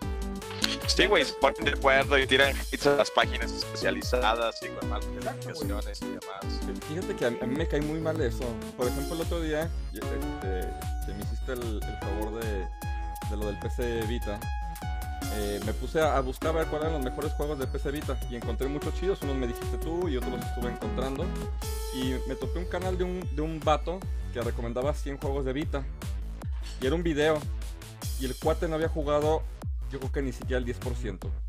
Sí, güey, se ponen de acuerdo y tiran hits a las páginas especializadas y con más calificaciones y demás. Fíjate que a mí, a mí me cae muy mal eso. Por ejemplo, el otro día este, que me hiciste el, el favor de, de lo del PC Vita, eh, me puse a, buscar a ver cuáles eran los mejores juegos de PC Vita y encontré muchos chidos. Unos me dijiste tú y otros los estuve encontrando. Y me topé un canal de un, de un vato que recomendaba 100 juegos de Vita. Y era un video. Y el cuate no había jugado, yo creo que ni siquiera el 10%.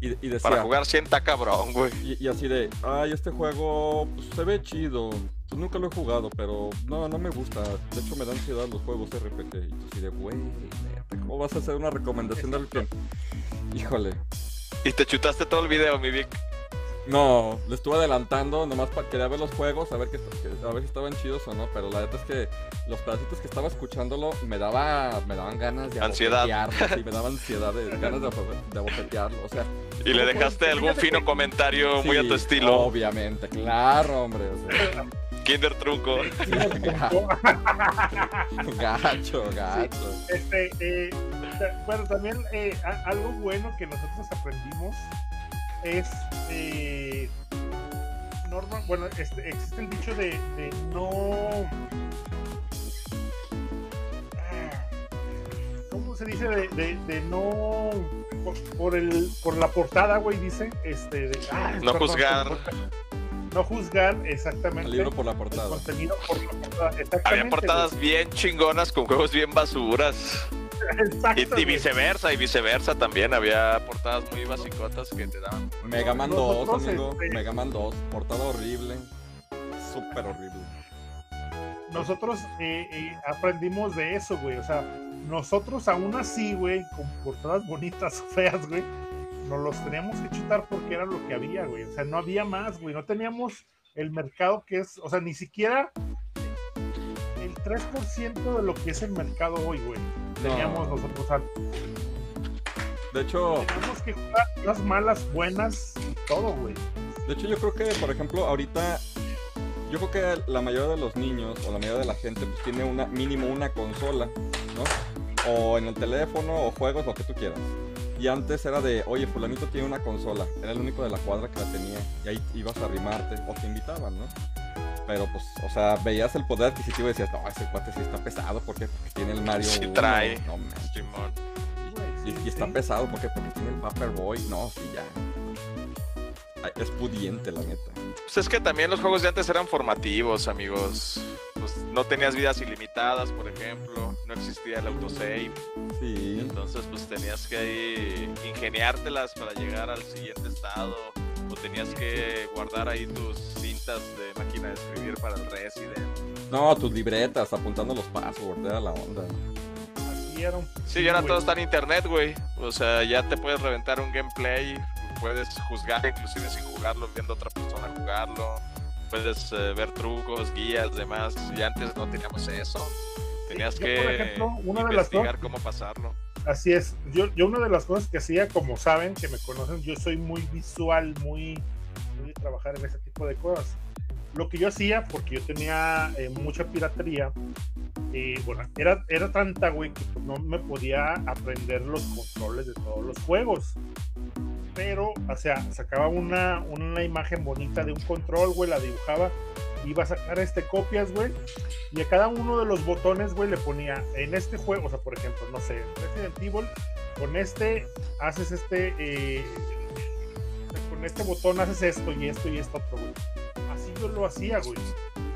Y, y decía, Para jugar sienta cabrón, güey. y, y así de, ay, este juego pues, se ve chido. Pues nunca lo he jugado, pero no, no me gusta. De hecho, me da ansiedad los juegos RPG. Y tú así de, güey, ¿cómo vas a hacer una recomendación del que... Híjole. Y te chutaste todo el video, mi Vic. No, le estuve adelantando nomás para quería ver los juegos, a ver, que, que- a ver si estaban chidos o no. Pero la neta es que los pedacitos que estaba escuchándolo me daba me daban ganas de Ansiedad. abofetearlo, sí, me daba <laughs> ansiedad de ganas de, de abofetearlo. O sea, Y le ¿Cómo dejaste puedes- algún fino que- comentario muy a tu estilo. Obviamente, claro, hombre. O sea, Kinder Trunco. <laughs> gacho, gacho. Este, eh, bueno, también eh, a- algo bueno que nosotros aprendimos es, eh, norma, bueno, este, existe el dicho de, de no... Ah, ¿Cómo se dice? De, de- de no... Por, por el, por la portada, güey, dice. Este, de- ah, No perdón, juzgar. No juzgar, exactamente. El libro por la el portada. contenido por la portada. Había portadas bien chingonas con juegos bien basuras. <laughs> Y, viceversa, y viceversa también. Había portadas muy basicotas que te daban. Mega Man 2, Nosotros, amigo. este- Mega Man 2. Portada horrible. Súper horrible. nosotros eh, eh, aprendimos de eso, güey. O sea, nosotros aún así, güey, con portadas bonitas o feas, güey, nos los teníamos que chutar porque era lo que había, güey. O sea, no había más, güey. No teníamos el mercado que es, o sea, ni siquiera 3% de lo que es el mercado hoy, güey. Teníamos No. nosotros antes. De hecho, Tenemos que jugar las malas, buenas todo, güey. de hecho yo creo que, por ejemplo, ahorita yo creo que la mayoría de los niños o la mayoría de la gente pues tiene una mínimo una consola, ¿no? O en el teléfono o juegos, lo que tú quieras. Y antes era de, oye, fulanito tiene una consola. Era el único de la cuadra que la tenía. Y ahí ibas a arrimarte o te invitaban, ¿no? Pero pues, o sea, veías el poder adquisitivo y decías, no, ese cuate sí está pesado. ¿por qué? Porque tiene el Mario. <laughs> Sí 1". trae. No. Y, y está pesado ¿por qué? porque tiene el Paperboy. No, sí, ya. Ay, Es pudiente, la neta. Pues es que también los juegos de antes eran formativos, amigos. Pues no tenías vidas ilimitadas, por ejemplo. No existía el autosave. Sí. Entonces, pues tenías que ahí ingeniártelas para llegar al siguiente estado. O tenías que guardar ahí tus cintas de máquina de escribir para el Resident. No, tus libretas, apuntando los passwords, era la onda. Así era un Sí, y ahora todo está en internet, güey. O sea, ya te puedes reventar un gameplay, puedes juzgar inclusive sin jugarlo, viendo a otra persona jugarlo. Puedes eh, ver trucos, guías, demás. Y antes no teníamos eso. Tenías yo, que por ejemplo, una de las investigar cosas- cómo pasarlo. Así es. Yo, yo una de las cosas que hacía, como saben, que me conocen, yo soy muy visual, muy, trabajar en ese tipo de cosas. Lo que yo hacía, porque yo tenía eh, mucha piratería, bueno, era, era tanta, güey, que no me podía aprender los controles de todos los juegos. Pero, o sea, sacaba una, una imagen bonita de un control, güey, la dibujaba, iba a sacar este copias, güey, y a cada uno de los botones, güey, le ponía en este juego, o sea, por ejemplo, no sé, Resident Evil, con este haces este, eh, con este botón haces esto y esto y esto otro, güey. Así yo lo hacía, güey.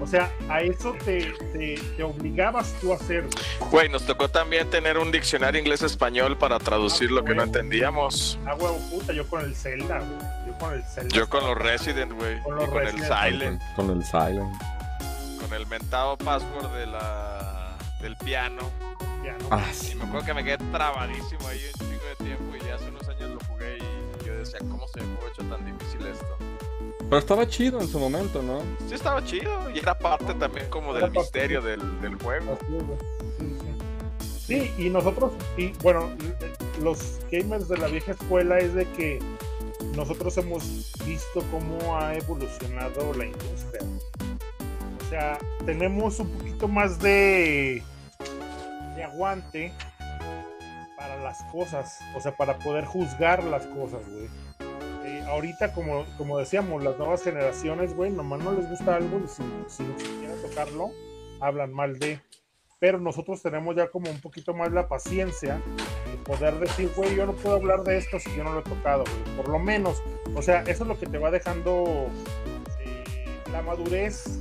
O sea, a eso te, te, te obligabas tú a hacer, güey. Güey, nos tocó también tener un diccionario inglés-español para traducir lo que no entendíamos. Ah, huevo, puta, yo con el Zelda, güey. Yo con el Zelda. Yo con los Resident, güey. Con Y los con el Resident. Silent. Con, con el Silent. Con el mentado password de la, del piano. Ya, ¿no? Ah, Y sí. me acuerdo que me quedé trabadísimo ahí un chingo de tiempo decía, ¿cómo se me fue hecho tan difícil esto? Pero estaba chido en su momento, ¿no? Sí estaba chido y era parte también como Era del parte. misterio del, del juego. Sí, y nosotros, y bueno, los gamers de la vieja escuela es de que nosotros hemos visto cómo ha evolucionado la industria. O sea, tenemos un poquito más de, de aguante para las cosas, o sea, para poder juzgar las cosas, güey. Eh, ahorita, como, como decíamos, las nuevas generaciones, güey, nomás no les gusta algo y si, si ni siquiera tocarlo, hablan mal de. Pero nosotros tenemos ya como un poquito más la paciencia de poder decir, güey, yo no puedo hablar de esto si yo no lo he tocado, güey. Por lo menos, o sea, eso es lo que te va dejando eh, la madurez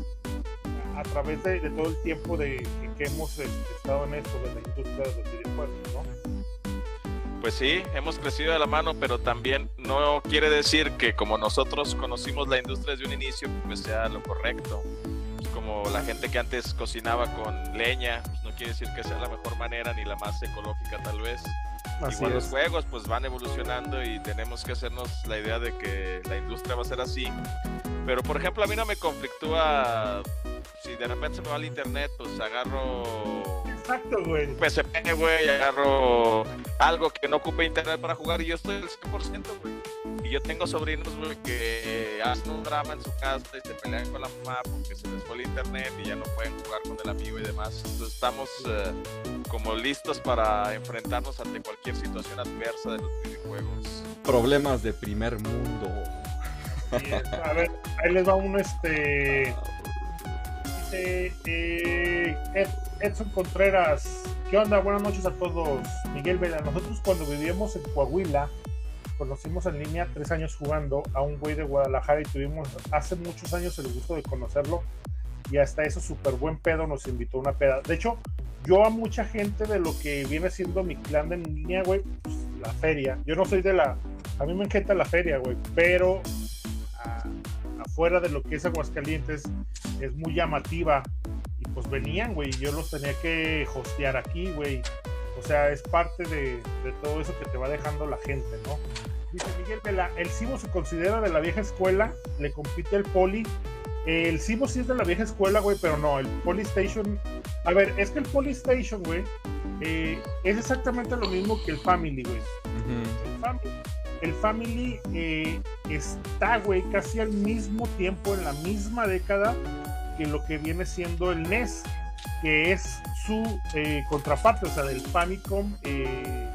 a, través de, de todo el tiempo de, que, que hemos este, estado en esto, de la industria de los videojuegos, ¿no? Pues sí, hemos crecido de la mano, pero también no quiere decir que como nosotros conocimos la industria desde un inicio, pues sea lo correcto. Pues como la gente que antes cocinaba con leña, pues no quiere decir que sea la mejor manera ni la más ecológica tal vez. Así Igual los es. juegos pues van evolucionando y tenemos que hacernos la idea de que la industria va a ser así. Pero por ejemplo a mí no me conflictúa si de repente se me va el internet, pues agarro Exacto, güey. un PSP, güey, agarro algo que no ocupe internet para jugar y yo estoy al 100%, güey. Y yo tengo sobrinos, güey, que hacen un drama en su casa y se pelean con la mamá porque se les fue el internet y ya no pueden jugar con el amigo y demás. Entonces estamos eh, como listos para enfrentarnos ante cualquier situación adversa de los videojuegos. Problemas de primer mundo. Sí, a ver, ahí les va uno, este. Eh, Ed- Edson Contreras. ¿Qué onda? Buenas noches a todos. Miguel Vela. Nosotros cuando vivíamos en Coahuila, conocimos en línea tres años jugando a un güey de Guadalajara y tuvimos hace muchos años el gusto de conocerlo. Y hasta eso, súper buen pedo, nos invitó a una peda. De hecho, yo a mucha gente de lo que viene siendo mi clan en línea, güey, pues, la feria. Yo no soy de la. A mí me encanta la feria, güey, pero afuera de lo que es Aguascalientes es muy llamativa y pues venían, güey, yo los tenía que hostear aquí, güey. O sea, es parte de, de todo eso que te va dejando la gente, ¿no? Dice Miguel Vela, el Cibo se considera de la vieja escuela, le compite el Poli. El Cibo sí es de la vieja escuela, güey, pero no, el Polystation A ver, es que el Polystation, güey, eh, es exactamente lo mismo que el Family, güey. Ujú. El Family, el Family, eh, está, güey, casi al mismo tiempo, en la misma década que lo que viene siendo el NES, que es su eh, contraparte, o sea, del Famicom eh,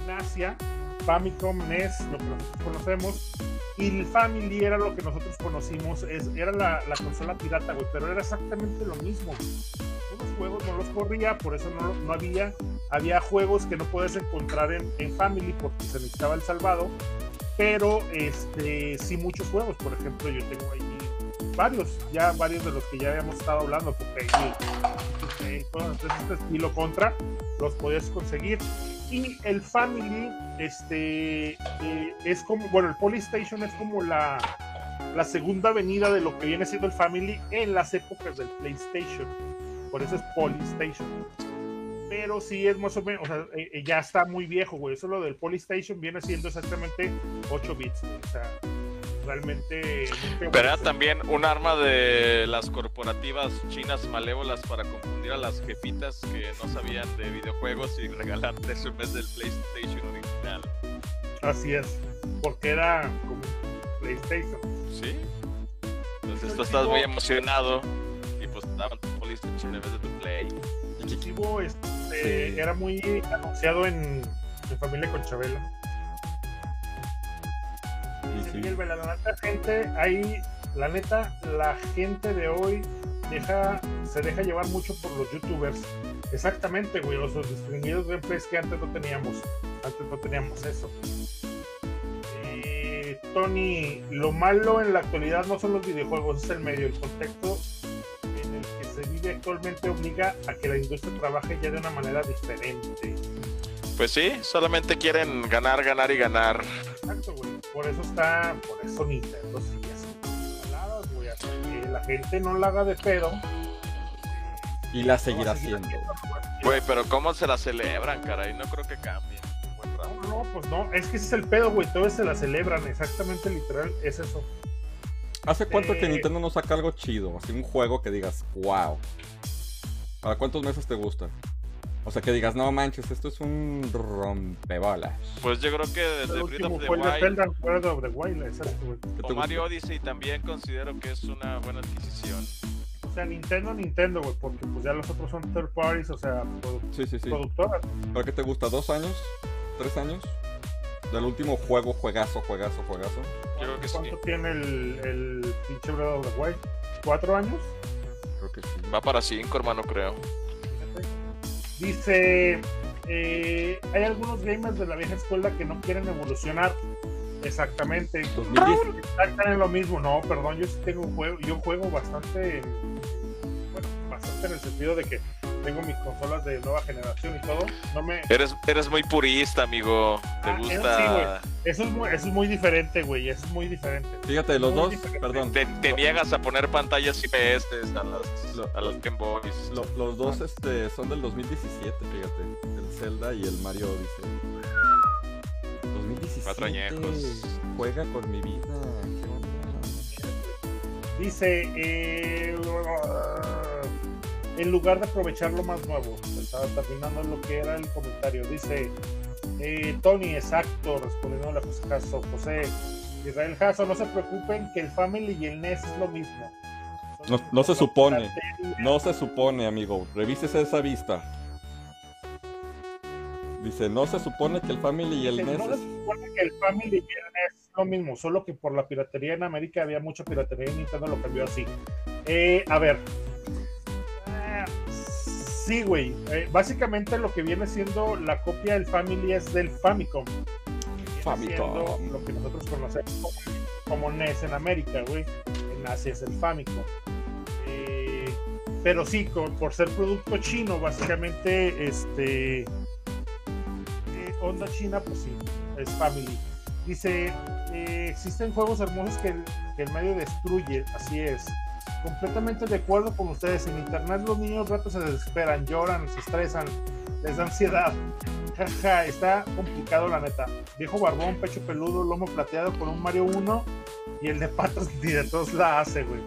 en Asia, Famicom, NES, lo que nosotros conocemos, y el Family era lo que nosotros conocimos, es, era la, la consola pirata, güey, pero era exactamente lo mismo. Unos juegos no los corría, por eso no había, había juegos que no puedes encontrar en, en Family porque se necesitaba el salvado, pero este, sí muchos juegos, por ejemplo, yo tengo ahí varios, ya varios de los que ya habíamos estado hablando, porque todos de este estilo contra, los podías conseguir. Y el Family, este, eh, es como, bueno, el Polystation es como la, la segunda venida de lo que viene siendo el Family en las épocas del PlayStation. Por eso es Polystation. Pero sí es más o menos, o sea, eh, eh, ya está muy viejo, güey. Eso lo del Polystation viene siendo exactamente 8 bits, güey. O sea, realmente. Pero era también un arma de las corporativas chinas malévolas para confundir a las jefitas que no sabían de videojuegos y regalarte su mes del PlayStation original. Así es, porque era como PlayStation. Sí. Entonces tú estás muy emocionado y pues te daban tu PlayStation en vez de tu Este, Sí. era muy anunciado en, en Familia con Chabelo. Y Sí, sí. Miguel Vela, la neta, gente, ahí, la neta, la gente de hoy deja, se deja llevar mucho por los youtubers. Exactamente, güey, los, distinguidos gameplays que antes no teníamos. Antes no teníamos eso. Tony, lo malo en la actualidad no son los videojuegos, es el medio, el contexto actualmente obliga a que la industria trabaje ya de una manera diferente. Pues sí, solamente quieren ganar, ganar y ganar. Exacto, güey. Por eso está, por eso Nintendo sigue haciendo jaladas, güey. Hasta que la gente no la haga de pedo. Y la seguirá haciendo. Güey, pero ¿cómo se la celebran, caray? No creo que cambie. No, no, pues no. Es que ese es el pedo, güey. Todos se la celebran. Exactamente, literal, es eso. ¿Hace cuánto que. Nintendo no saca algo chido? Así un juego que digas, wow. ¿Para cuántos meses te gusta? O sea, que digas, no manches, esto es un rompebolas. Pues yo creo que El desde Breath último of the Wild Zelda Breath of the Wild, exacto, güey. ¿Qué te o? Mario Odyssey también considero que es una buena adquisición. O sea, Nintendo, Nintendo, güey. Porque pues ya los otros son third parties, o sea, produ- Sí, sí, sí. productoras. ¿Para qué te gusta? ¿Dos años? ¿Tres años? Del último juego, juegazo, juegazo, juegazo. Creo que sí. ¿Cuánto tiene el, el pinche Breath of the Wild? ¿Cuatro años? Creo que sí. Va para cinco, hermano, creo. Dice, eh, hay algunos gamers de la vieja escuela que no quieren evolucionar. Exactamente. 2010. Están en lo mismo. No, perdón, yo sí tengo un juego, yo juego bastante, bueno, bastante en el sentido de que tengo mis consolas de nueva generación y todo. No me, Eres, eres muy purista, amigo. Te Ah, eso sí, gusta. eso es muy, eso es muy diferente, güey. Eso es muy diferente. Fíjate, los Muy dos, diferente. perdón, te, te niegas a poner pantallas IPS a las, Lo- a los Game Boys. lo- los dos este, son del 2017, fíjate. El Zelda y el Mario Odyssey. 2017. Cuatro añejos. Juega con mi vida. Dice, eh, en lugar de aprovechar lo más nuevo, estaba terminando lo que era el comentario. Dice, eh, Tony, exacto, respondiendo a José Jasso. José, Israel Jasso, no se preocupen que el Family y el NES es lo mismo. No- no se supone. No se supone, amigo. Revísese esa vista. Dice, no se supone que el Family y el Dice, NES no se es- supone que el Family y el NES es lo mismo, solo que por la piratería en América había mucha piratería y Nintendo lo cambió así. Eh, a ver. Sí, güey. Eh, básicamente lo que viene siendo la copia del Family es del Famicom. Famicom. Lo que nosotros conocemos como, como NES en América, güey. En Asia es el Famicom. Eh, pero sí, con- por ser producto chino, básicamente, este. eh, onda china, pues sí, es Family. Dice, existen juegos hermosos que el, que el medio destruye, así es. Completamente de acuerdo con ustedes. En internet los niños ratos se desesperan, lloran, se estresan, les da ansiedad. <laughs> Jaja, está complicado la neta. Viejo barbón, pecho peludo, lomo plateado con un Mario 1 y el de patas <laughs> ni de todos la hace, güey.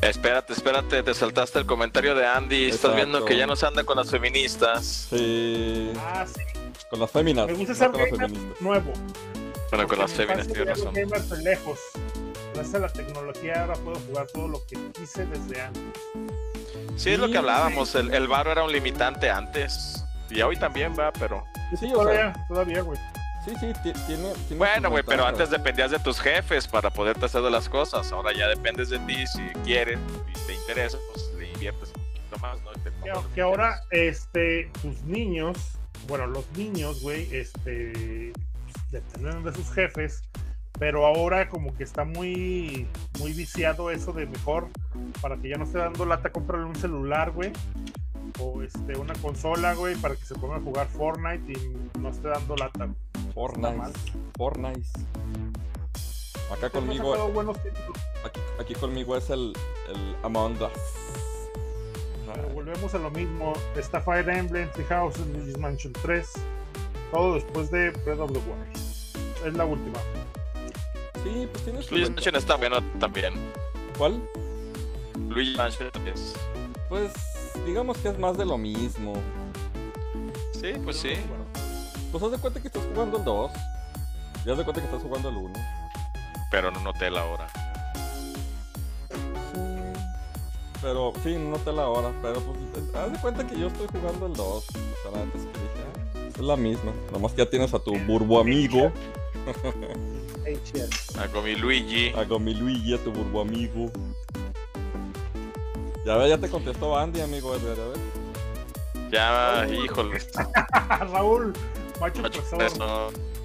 Espérate, espérate, te saltaste el comentario de Andy. Estás viendo que ya no se anda con las feministas. Sí. Ah, sí. Con las féminas. Me gusta no ser feministas. nuevo. Bueno, con las infancia tienes razón. lejos. Gracias a la tecnología ahora puedo jugar todo lo que quise desde antes. Sí, es lo que hablábamos. El, el varo era un limitante antes. Y hoy también va, pero. Sí, Todavía, todavía, güey. sí, sí, ti- tiene, tiene Bueno, güey, pero antes dependías de tus jefes para poderte hacer de las cosas. Ahora ya dependes de ti. Si quieres y te interesa, pues le inviertes un poquito más, ¿no? Y te Que, que que ahora, este, tus niños, bueno, los niños, güey, este, dependen de sus jefes, pero ahora como que está muy, muy viciado eso de mejor, para que ya no esté dando lata, cómprale un celular, güey, o este, una consola, güey, para que se ponga a jugar Fortnite y no esté dando lata. Fortnite. Fortnite. Acá conmigo, aquí, aquí conmigo es el, el Among Us. pero volvemos a lo mismo. Está Fire Emblem, Three Houses, Luigi's Mansion 3, todo después de Breath of the Wild. Es la última. Sí, pues tiene quieras. su Luigi ventaja. Mansion está bueno también. ¿Cuál? Luigi Mansion es. Pues digamos que es más de lo mismo. Sí, pues sí. Pues haz de cuenta que estás jugando el 2. Y haz de cuenta que estás jugando el 1. Pero no noté la hora. Pero sí, no te la hora. Pero pues haz de cuenta que yo estoy jugando el 2. O sea, antes que dije, "Ah, es la misma. Nomás que ya tienes a tu burbo amigo. <laughs> Con mi Luigi. A mi Luigi, a tu burbo amigo. Ya ve, ya te contestó Andy, amigo Edgar, a ver. Ya, híjole. <laughs> Raúl, macho Macho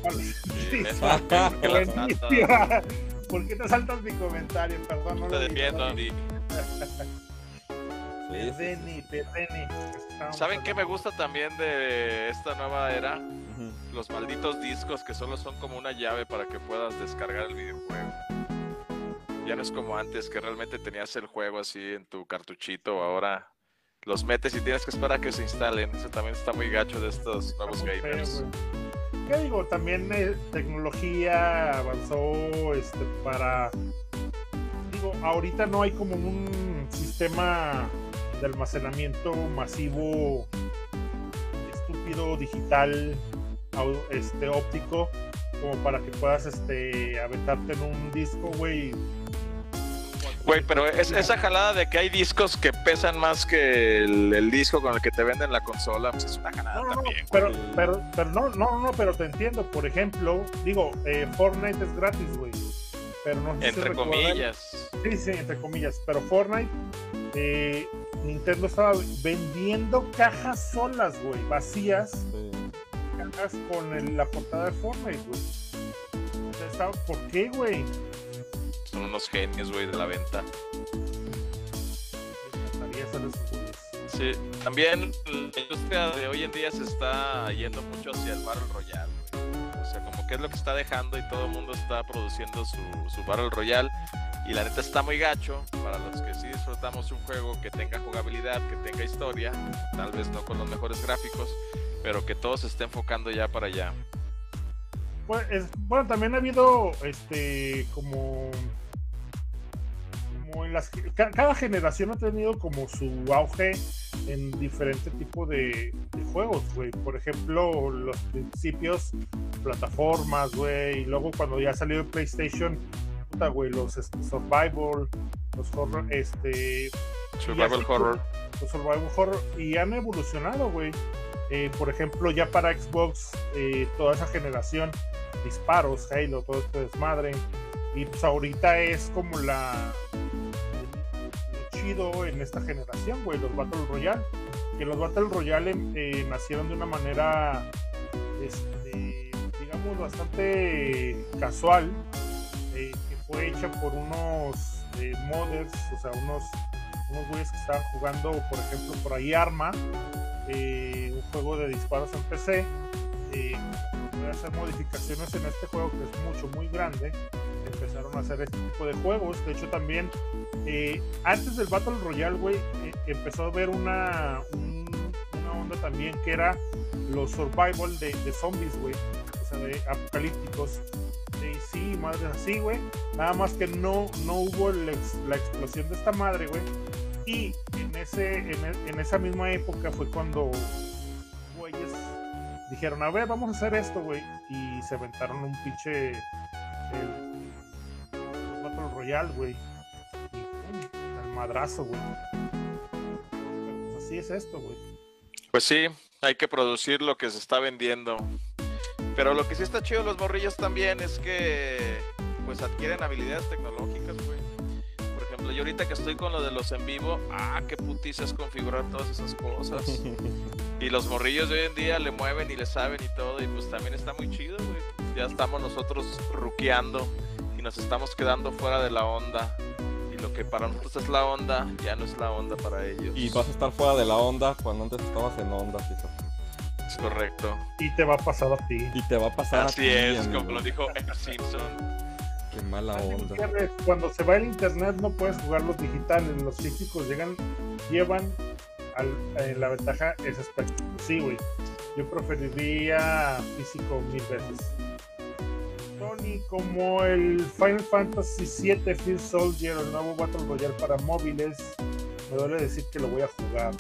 buenísima. <laughs> <laughs> ¿Por qué te saltas mi comentario? Perdón, no Te defiendo. Andy. Sí. Estábamos ¿Saben qué me gusta también de esta nueva era? Los malditos discos que solo son como una llave para que puedas descargar el videojuego. Ya no es como antes que realmente tenías el juego así en tu cartuchito. Ahora los metes y tienes que esperar a que se instalen. Eso también está muy gacho de estos nuevos feo, gamers. güey. ¿Qué digo? También eh, tecnología avanzó este, para. Digo, ahorita no hay como un sistema de almacenamiento masivo, estúpido, digital, este, óptico, como para que puedas este, aventarte en un disco, güey. Güey, pero es, esa jalada de que hay discos que pesan más que el, el disco con el que te venden la consola, pues es una jalada No, no, no, también. pero, güey. pero, pero no, no, no, pero te entiendo. Por ejemplo, digo, eh, Fortnite es gratis, güey. Pero no sé Entre comillas. Sí, sí, entre comillas. Pero Fortnite, eh, Nintendo estaba vendiendo cajas solas, güey, vacías, Sí. cajas con el- la portada de Fortnite, güey. Estaba- ¿Por qué, güey? Son unos genios, güey, de la venta. Sí, también la industria de hoy en día se está yendo mucho hacia el Battle Royale. O sea, como que es lo que está dejando y todo el mundo está produciendo su, su Battle Royale. Y la neta está muy gacho para los que sí disfrutamos un juego que tenga jugabilidad, que tenga historia, tal vez no con los mejores gráficos, pero que todo se esté enfocando ya para allá. Bueno, es- bueno, también ha habido este como como en las ca- cada generación ha tenido como su auge en diferente tipo de, de juegos, güey. Por ejemplo, los principios plataformas, güey, y luego cuando ya salió el PlayStation, puta, güey, los este, survival, los horror, este, Survival así, Horror. los survival horror y han evolucionado, güey. Eh, por ejemplo, ya para Xbox, eh, toda esa generación, disparos, Halo, todo este desmadre. Y pues ahorita es como la chido en esta generación, güey, los Battle Royale. Que los Battle Royale eh, nacieron de una manera, este, digamos, bastante casual, fue hecha por unos eh, modders, o sea, unos unos güeyes que estaban jugando, por ejemplo, por ahí Arma, eh, un juego de disparos en PC. Eh, hacer modificaciones en este juego que es mucho, muy grande. Empezaron a hacer este tipo de juegos. De hecho, también eh, antes del Battle Royale, güey, empezó a haber una, un- una onda también que era los survival de, de zombies, güey. O sea, de apocalípticos. Sí, madre así, güey. Nada más que no, no hubo la explosión de esta madre, güey. Y en, ese, en, e- en esa misma época fue cuando güeyes dijeron, a ver, vamos a hacer esto, güey. Y se aventaron un pinche. El, Battle Royale, güey. Y el madrazo, güey. Pues, así es esto, güey. Pues sí, hay que producir lo que se está vendiendo. Pero lo que sí está chido los morrillos también es que pues adquieren habilidades tecnológicas, güey. Por ejemplo, yo ahorita que estoy con lo de los en vivo, ah, qué putiza es configurar todas esas cosas. <laughs> Y los morrillos de hoy en día le mueven y le saben y todo, y pues también está muy chido, güey. Ya estamos nosotros ruqueando y nos estamos quedando fuera de la onda. Y lo que para nosotros es la onda, ya no es la onda para ellos. Y vas a estar fuera de la onda cuando antes estabas en onda, fíjate. Es correcto. Y te va a pasar a ti. Y te va a pasar a Así ti, es, amigo. como lo dijo Simpson. Qué mala Así onda. Cuando se va el internet no puedes jugar los digitales, los físicos llegan, llevan al- eh, la ventaja ese aspecto. Sí, güey. Yo preferiría físico mil veces. Tony, como el Final Fantasy VII Field Soldier, el nuevo Battle Royale para móviles, me duele decir que lo voy a jugar.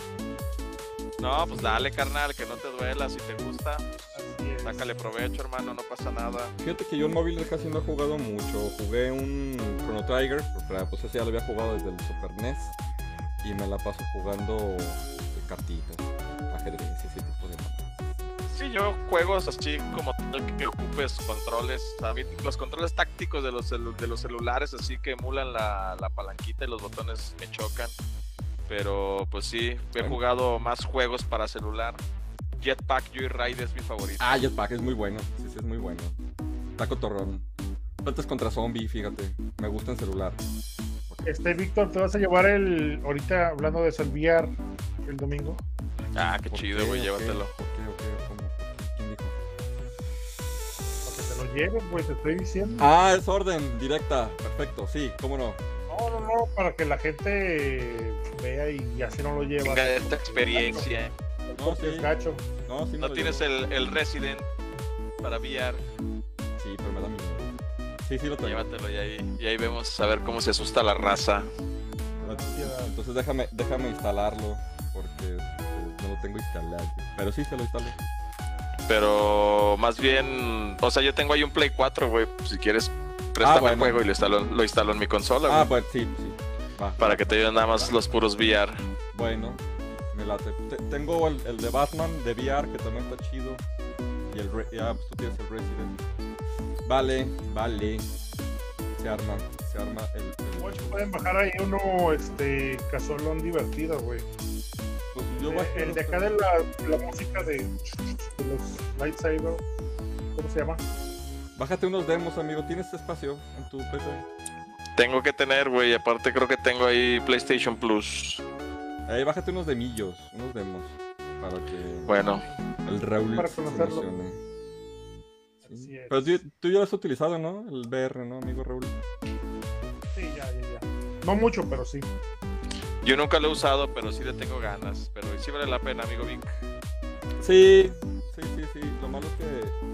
No, pues dale, carnal, que no te duela. Si te gusta, Así es. sácale provecho, hermano, no pasa nada. Fíjate que yo en móviles casi no he jugado mucho. Jugué un Chrono Trigger, pero pues ese ya lo había jugado desde el Super NES. Y me la paso jugando este, cartitas, ajedrez ese tipo de cosas. Sí, yo juegos así como que ocupes controles. Los controles tácticos de los, celu- de los celulares, así que emulan la, la palanquita y los botones me chocan. Pero pues sí, he jugado más juegos para celular. Jetpack Joyride es mi favorito. Ah, Jetpack es muy bueno. Sí, sí, es muy bueno. Taco Torrón. Plantas contra zombie, fíjate. Me gusta en celular. Este, Víctor, ¿te vas a llevar el, ahorita hablando de VR el domingo? Ah, qué ¿Por chido, güey, llévatelo. ¿Por qué? ¿Cómo? ¿Por qué? ¿Quién dijo? Para que te lo lleves, güey, te estoy diciendo. Ah, es orden, directa. Perfecto, sí, cómo no. No, no, no, para que la gente vea y así no lo lleva. Tenga esta experiencia. No, sí. es gacho. No, sí No tienes el, el Resident para VR. Sí, pero me da miedo. Sí, sí lo tengo. Llévatelo y ahí, y ahí vemos a ver cómo se asusta la raza. Entonces déjame, déjame instalarlo. Porque no lo tengo instalado. Pero sí se lo instalé. Pero más bien, o sea, yo tengo ahí un Play 4, güey. Si quieres, préstame Ah, bueno. el juego y lo instalo, lo instalo en mi consola, Ah, bueno, sí, sí. Va. Para que te lleven nada más los puros VR. Bueno, me late. Te- tengo el, el de Batman de VR que también está chido. Y el. Re- Ya, pues tú tienes el Resident. Vale, vale. Se arma, se arma el. el- Oye, pueden bajar ahí uno, este, casolón divertido, güey. pues yo Eh, bajé el de acá de la, la música de, de los Lightsaber, ¿cómo se llama? Bájate unos demos, amigo. ¿Tienes espacio en tu PC? Tengo que tener, güey. Aparte, creo que tengo ahí PlayStation Plus. Ahí bájate unos demillos, unos demos. Para que Bueno, el Raúl Para conocerlo. Sí. Pero tú, tú ya lo has utilizado, ¿no? El VR, ¿no, amigo Raúl? Sí, ya, ya, ya. No mucho, pero sí. yo nunca lo he usado, pero sí le tengo ganas. Pero sí vale la pena, amigo Vic. Sí, sí, sí, sí. Lo malo es que.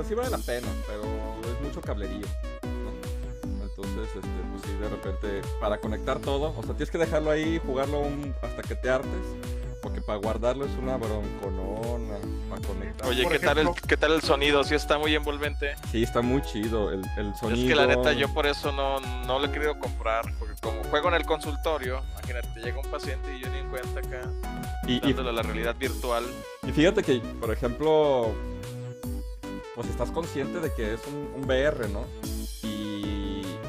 Sea, sí vale la pena, pero es mucho cablerío. ¿no? Entonces, este, pues sí, de repente, para conectar todo, o sea, tienes que dejarlo ahí, jugarlo un- hasta que te hartes. Porque para guardarlo es una bronconona. Para conectar. Oye, ¿qué tal, el, ¿qué tal el sonido? Sí está muy envolvente. Sí, está muy chido el, el sonido. Es que la neta yo por eso no, no lo he querido comprar, porque como juego en el consultorio, imagínate, llega un paciente y yo ni en cuenta acá, Y, y, dándole la realidad virtual. y fíjate que, por ejemplo, pues estás consciente de que es un, un VR, ¿no? Y,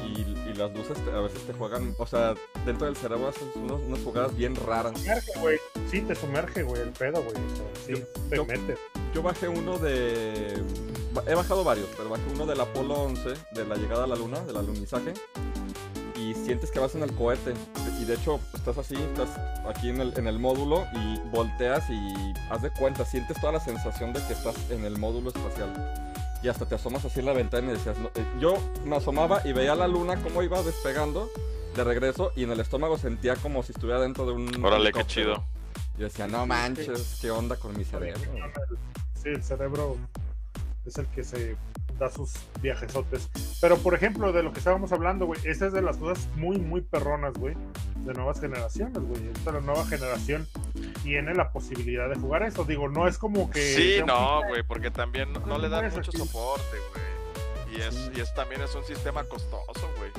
y- y las luces te- a veces te juegan, o sea, dentro del cerebro haces unos- unas jugadas bien raras. Sumerge, güey. Sí, te sumerge, güey, el pedo, güey. O sea, sí, Yo- te yo- metes. Yo bajé uno de... He bajado varios, pero bajé uno del Apolo 11, de la llegada a la luna, del alunizaje. Y sientes que vas en el cohete. Y de hecho, estás así, estás aquí en el, en el módulo y volteas y haz de cuenta, sientes toda la sensación de que estás en el módulo espacial. Y hasta te asomas así en la ventana y decías, no, eh, yo me asomaba y veía la luna cómo iba despegando de regreso y en el estómago sentía como si estuviera dentro de un... Órale, qué chido. Yo decía, no manches, ¿qué onda con mi cerebro? Sí, el cerebro es el que se da sus viajesotes. Pero, por ejemplo, de lo que estábamos hablando, güey, esa es de las cosas muy, muy perronas, güey, de nuevas generaciones, güey. Esta la nueva generación tiene la posibilidad de jugar eso. Digo, no es como que. Sí, no, güey, porque también no, le dan mucho aquí. soporte, güey. Y es, y es también es un sistema costoso, güey.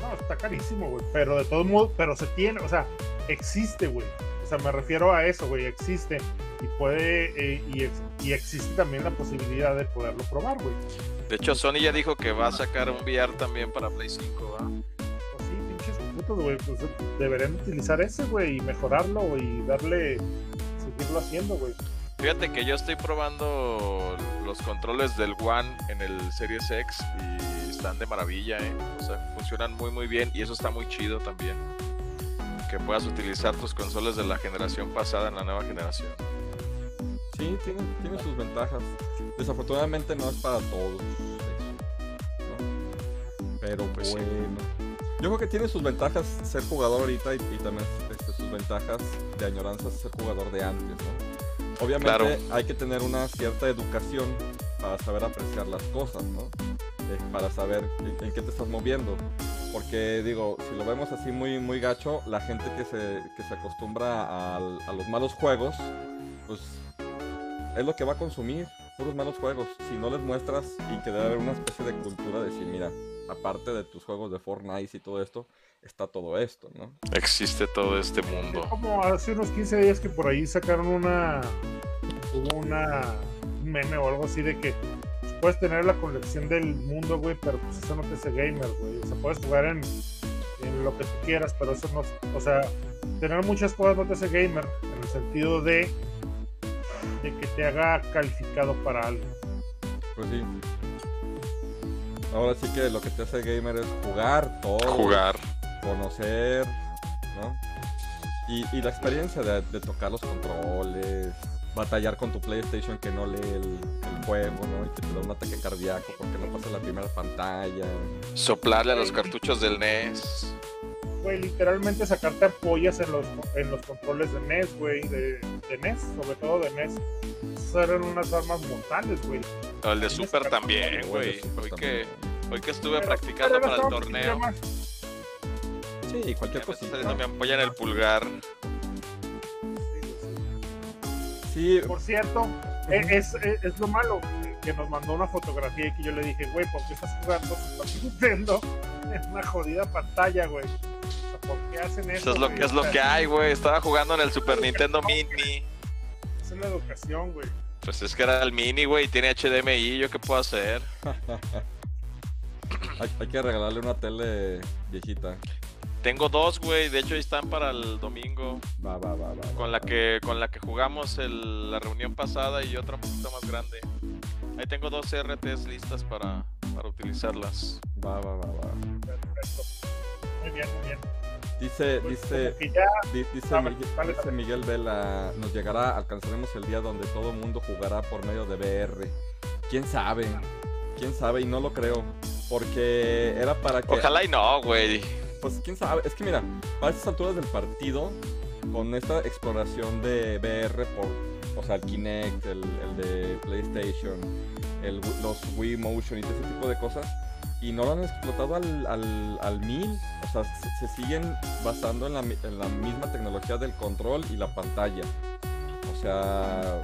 No, está carísimo, güey. Pero de todos modos, pero se tiene, o sea, existe, güey. O sea, me refiero a eso, güey, existe. Y puede, eh, y, ex- y existe también la posibilidad de poderlo probar, güey. De hecho, Sony ya dijo que va a sacar un VR también para Play 5, ¿va? Pues sí, pinches putos, güey. Pues deberían utilizar ese, güey, y mejorarlo y darle, seguirlo haciendo, güey. Fíjate que yo estoy probando los controles del One en el Series X y están de maravilla, ¿eh? O sea, funcionan muy muy bien y eso está muy chido también. Que puedas utilizar tus consolas de la generación pasada en la nueva generación. Sí, tiene, tiene sus ventajas. Desafortunadamente no es para todos. ¿no? Pero Pues sí. bueno. Yo creo que tiene sus ventajas ser jugador ahorita y, y también este, sus ventajas de añoranza ser jugador de antes, ¿no? Obviamente Claro. hay que tener una cierta educación para saber apreciar las cosas, ¿no? Eh, para saber en, en qué te estás moviendo. Porque digo, si lo vemos así muy, muy gacho, la gente que se, que se acostumbra al- a los malos juegos, pues es lo que va a consumir, puros malos juegos. Si no les muestras y que debe haber una especie de cultura de decir, mira, aparte de tus juegos de Fortnite y todo esto, está todo esto, ¿no? Existe todo este mundo. Es como hace unos 15 días que por ahí sacaron una. Hubo una. Un meme o algo así de que puedes tener la colección del mundo, güey, pero pues eso no te hace gamer, güey. O sea, puedes jugar en, en lo que tú quieras, pero eso no. O sea, tener muchas cosas no te hace gamer, en el sentido de. de que te haga calificado para algo. Pues sí. Ahora sí que lo que te hace gamer es jugar todo. Jugar. conocer, ¿no? Y, y la experiencia de, de tocar los controles, batallar con tu PlayStation que no lee el, el juego, ¿no? Y que te da un ataque cardíaco porque no pasa la primera pantalla. Soplarle a los cartuchos del NES. Güey, literalmente sacarte ampollas en los, en los controles de NES, güey, de, de NES, sobre todo de NES. Esas eran unas armas mortales, güey. El de Super también, güey. Hoy que, hoy que estuve Pero- practicando pero para el torneo. Sí, cualquier ya me ampolla en el pulgar. Sí, Por cierto, e- es, es, es lo malo que nos mandó una fotografía y que yo le dije, güey, ¿por qué estás jugando Super Nintendo en una jodida pantalla, güey? ¿Por qué hacen eso? Eso es lo güey? que es O lo sea, que hay, güey. Estaba jugando en el Super Nintendo Mini. Es la educación, güey. Pues es que era el Mini, güey, y tiene HDMI, ¿yo qué puedo hacer? <laughs> hay, hay que regalarle una tele viejita. Tengo dos, güey, de hecho ahí están para el domingo. Va, va, va, va. va, Con la va. que, con la que jugamos el- la reunión pasada y otra un poquito más grande. Ahí tengo dos RTs listas para, para utilizarlas. Va, va, va, va. Perfecto. Muy bien, muy bien. Dice, Pues dice, Di- Dice, Miguel, dale, dice. Miguel Vela, nos llegará, alcanzaremos el día donde todo el mundo jugará por medio de VR. ¿Quién sabe? ¿Quién sabe? Y no lo creo. Porque era para que... Ojalá y no, güey. Pues quién sabe. Es que mira, para estas alturas del partido, con esta exploración de VR por... O sea, el Kinect, el, de PlayStation, los Wii Motion y todo ese tipo de cosas. Y no lo han explotado al, al, al mil. O sea, se, siguen basando en la, en la misma tecnología del control y la pantalla. O sea,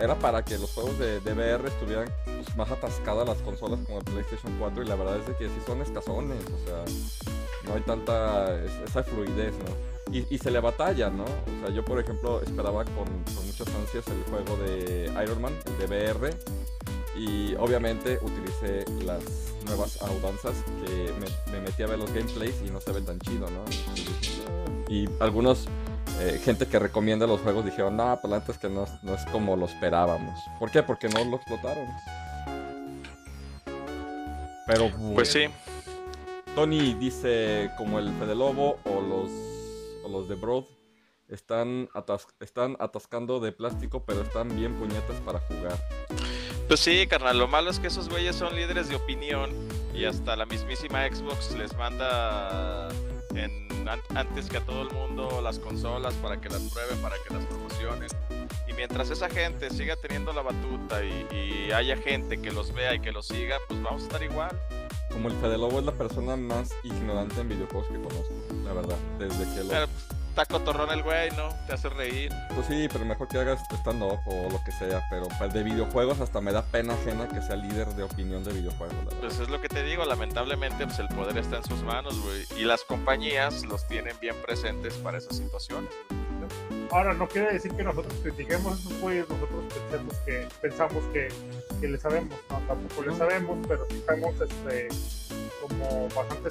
era para que los juegos de, de VR estuvieran pues, más atascadas las consolas como el PlayStation 4 y la verdad es de que sí son escasones. O sea, no hay tanta es- esa fluidez, ¿no? Y, se le batalla, ¿no? O sea, yo por ejemplo esperaba con, muchas ansias el juego de Iron Man, el de VR, y obviamente utilicé las nuevas audanzas que me, me metí a ver los gameplays y no se ve tan chido, ¿no? Y algunos, eh, gente que recomienda los juegos dijeron, no, pues la neta es que no, no es como lo esperábamos. ¿Por qué? Porque no lo explotaron. Pero Pues sí. Tony dice como el Fede Lobo o los, o los de Broad están, atas- están atascando de plástico, pero están bien puñetas para jugar. Pues sí, carnal, lo malo es que esos güeyes son líderes de opinión y hasta la mismísima Xbox les manda en, an- antes que a todo el mundo las consolas para que las prueben, para que las promocionen. Y mientras esa gente siga teniendo la batuta y, y haya gente que los vea y que los siga, pues vamos a estar igual. Como el Fede Lobo es la persona más ignorante en videojuegos que conozco, la verdad. Desde que lo... Pero, pues, está cotorrón el güey, ¿no? Te hace reír. Pues sí, pero mejor que hagas stand-up o lo que sea. Pero pues, de videojuegos hasta me da pena ajena que sea líder de opinión de videojuegos, la verdad. Pues es lo que te digo, lamentablemente pues el poder está en sus manos, güey. Y las compañías los tienen bien presentes para esas situaciones. güey. Ahora, no quiere decir que nosotros critiquemos esos güeyes, nosotros pensemos que, pensamos que, que le sabemos, no, tampoco le sabemos, pero sí estamos este, como bastante,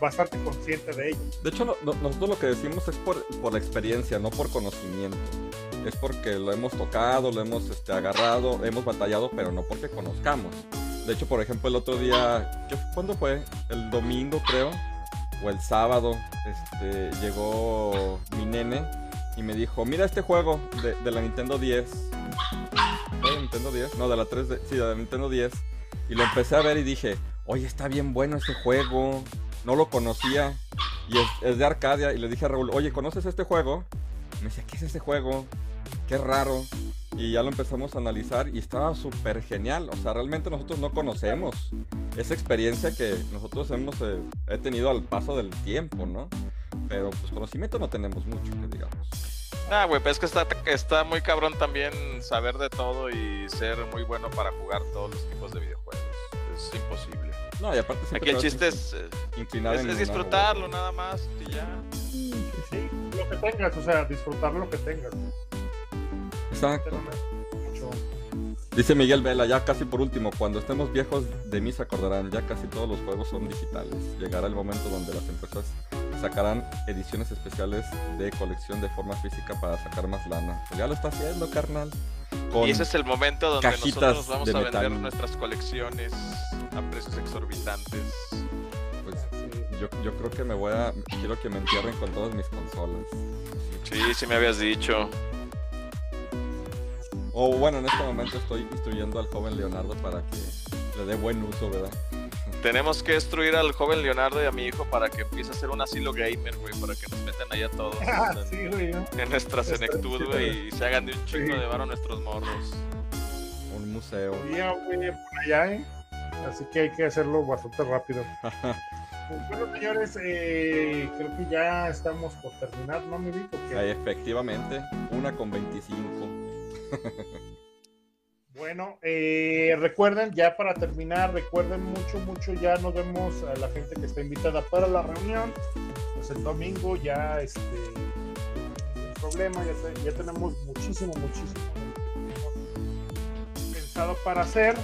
bastante conscientes de ello. De hecho, no- no- nosotros lo que decimos es por, por experiencia, no por conocimiento. Es porque lo hemos tocado, lo hemos este, agarrado, hemos batallado, pero no porque conozcamos. De hecho, por ejemplo, el otro día, ¿qué- ¿cuándo fue? El domingo, creo, o el sábado, este, llegó mi nene y me dijo, mira este juego de, la Nintendo 10. ¿Fue de Nintendo 10? No, de la 3D, sí, de la Nintendo 10. Y lo empecé a ver y dije, oye, está bien bueno este juego. No lo conocía. Y es, de Arcadia. Y le dije a Raúl, oye, ¿conoces este juego? Me decía, ¿qué es este juego? Qué raro. Y ya lo empezamos a analizar y estaba súper genial. O sea, realmente nosotros no conocemos esa experiencia que nosotros hemos eh, tenido al paso del tiempo, ¿no? Pero pues conocimiento no tenemos mucho, que digamos. Ah, güey, pero es que está, está muy cabrón también saber de todo y ser muy bueno para jugar todos los tipos de videojuegos. Es imposible. No, y aparte siempre Aquí el chiste es, eh, inclinar es, disfrutarlo nada más y ya. Sí, lo que tengas, o sea, disfrutar lo que tengas. Exacto. Dice Miguel Vela, ya casi por último, cuando estemos viejos de mí se acordarán, ya casi todos los juegos son digitales. Llegará el momento donde las empresas sacarán ediciones especiales de colección de forma física para sacar más lana. Pues ya lo está haciendo, carnal. Con- Y ese es el momento donde nosotros vamos a vender metal. nuestras colecciones a precios exorbitantes. pues, Sí. yo, yo creo que me voy a... Quiero que me entierren con todas mis consolas. Sí, sí me habías dicho. O bueno, en este momento estoy instruyendo al joven Leonardo para que le dé buen uso, ¿verdad? Tenemos que destruir al joven Leonardo y a mi hijo para que empiece a ser un asilo gamer, güey, para que nos metan ahí a todos <laughs> Ah, en, sí, güey. ¿no? en nuestra senectud, güey, y se hagan de un chingo Sí. de varo nuestros morros. Un museo. Había, güey, por allá, ¿eh? Así que hay que hacerlo bastante rápido. <laughs> Bueno, señores, eh, creo que ya estamos por terminar, ¿no, mi? Porque, Ahí, efectivamente, una con 25. <laughs> Bueno, eh, recuerden, ya para terminar, recuerden mucho, mucho, ya nos vemos a la gente que está invitada para la reunión. Pues el domingo ya, este, sin problema, ya, ya tenemos muchísimo, muchísimo pensado para hacer.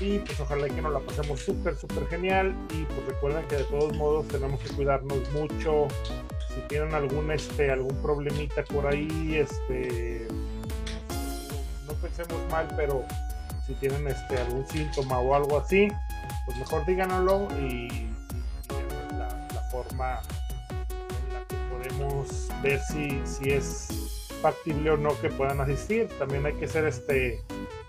Y pues ojalá que nos la pasemos súper, súper genial. Y pues recuerden que de todos modos tenemos que cuidarnos mucho. Si tienen algún, este, algún problemita por ahí, este, no pensemos mal, pero si tienen este algún síntoma o algo así, pues mejor díganoslo y, la forma en la que podemos ver si, si es factible o no que puedan asistir. También hay que ser este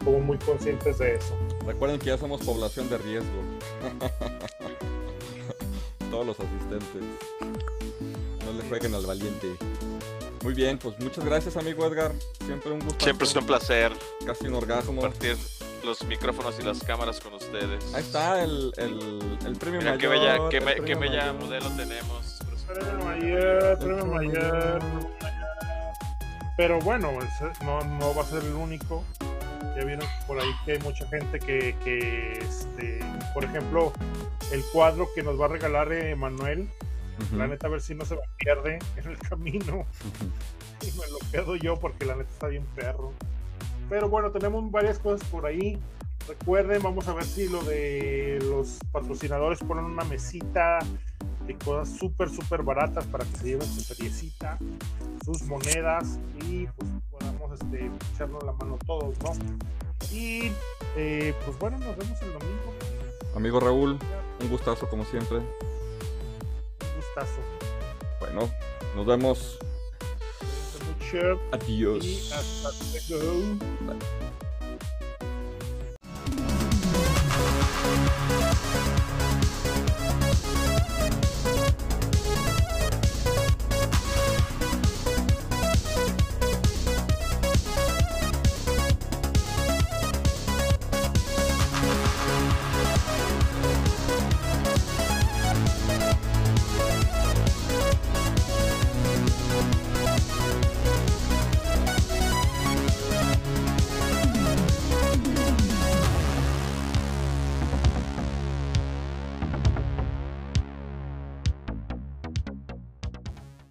como muy conscientes de eso. Recuerden que ya somos población de riesgo. <laughs> Todos los asistentes. No le jueguen al valiente. Muy bien, pues muchas gracias amigo Edgar. Siempre un gusto. Siempre es un placer Casi un orgasmo. compartir los micrófonos y las cámaras con ustedes. Ahí está el, el, el premio Mira mayor. qué bella, qué, bella mayor. modelo tenemos. Premio mayor, premio mayor. Pero bueno, ese no, no va a ser el único. Ya vieron por ahí que hay mucha gente que, que este, por ejemplo, el cuadro que nos va a regalar eh, La neta a ver si no se me pierde en el camino y me lo quedo yo porque la neta está bien perro. Pero bueno, tenemos varias cosas por ahí. Recuerden, vamos a ver si lo de los patrocinadores ponen una mesita de cosas súper, súper baratas para que se lleven su feriecita, sus monedas y pues podamos este, echarnos la mano todos, ¿no? Y eh, pues bueno, nos vemos el domingo. Amigo Raúl, un gustazo como siempre. Bueno, nos vemos. Adiós.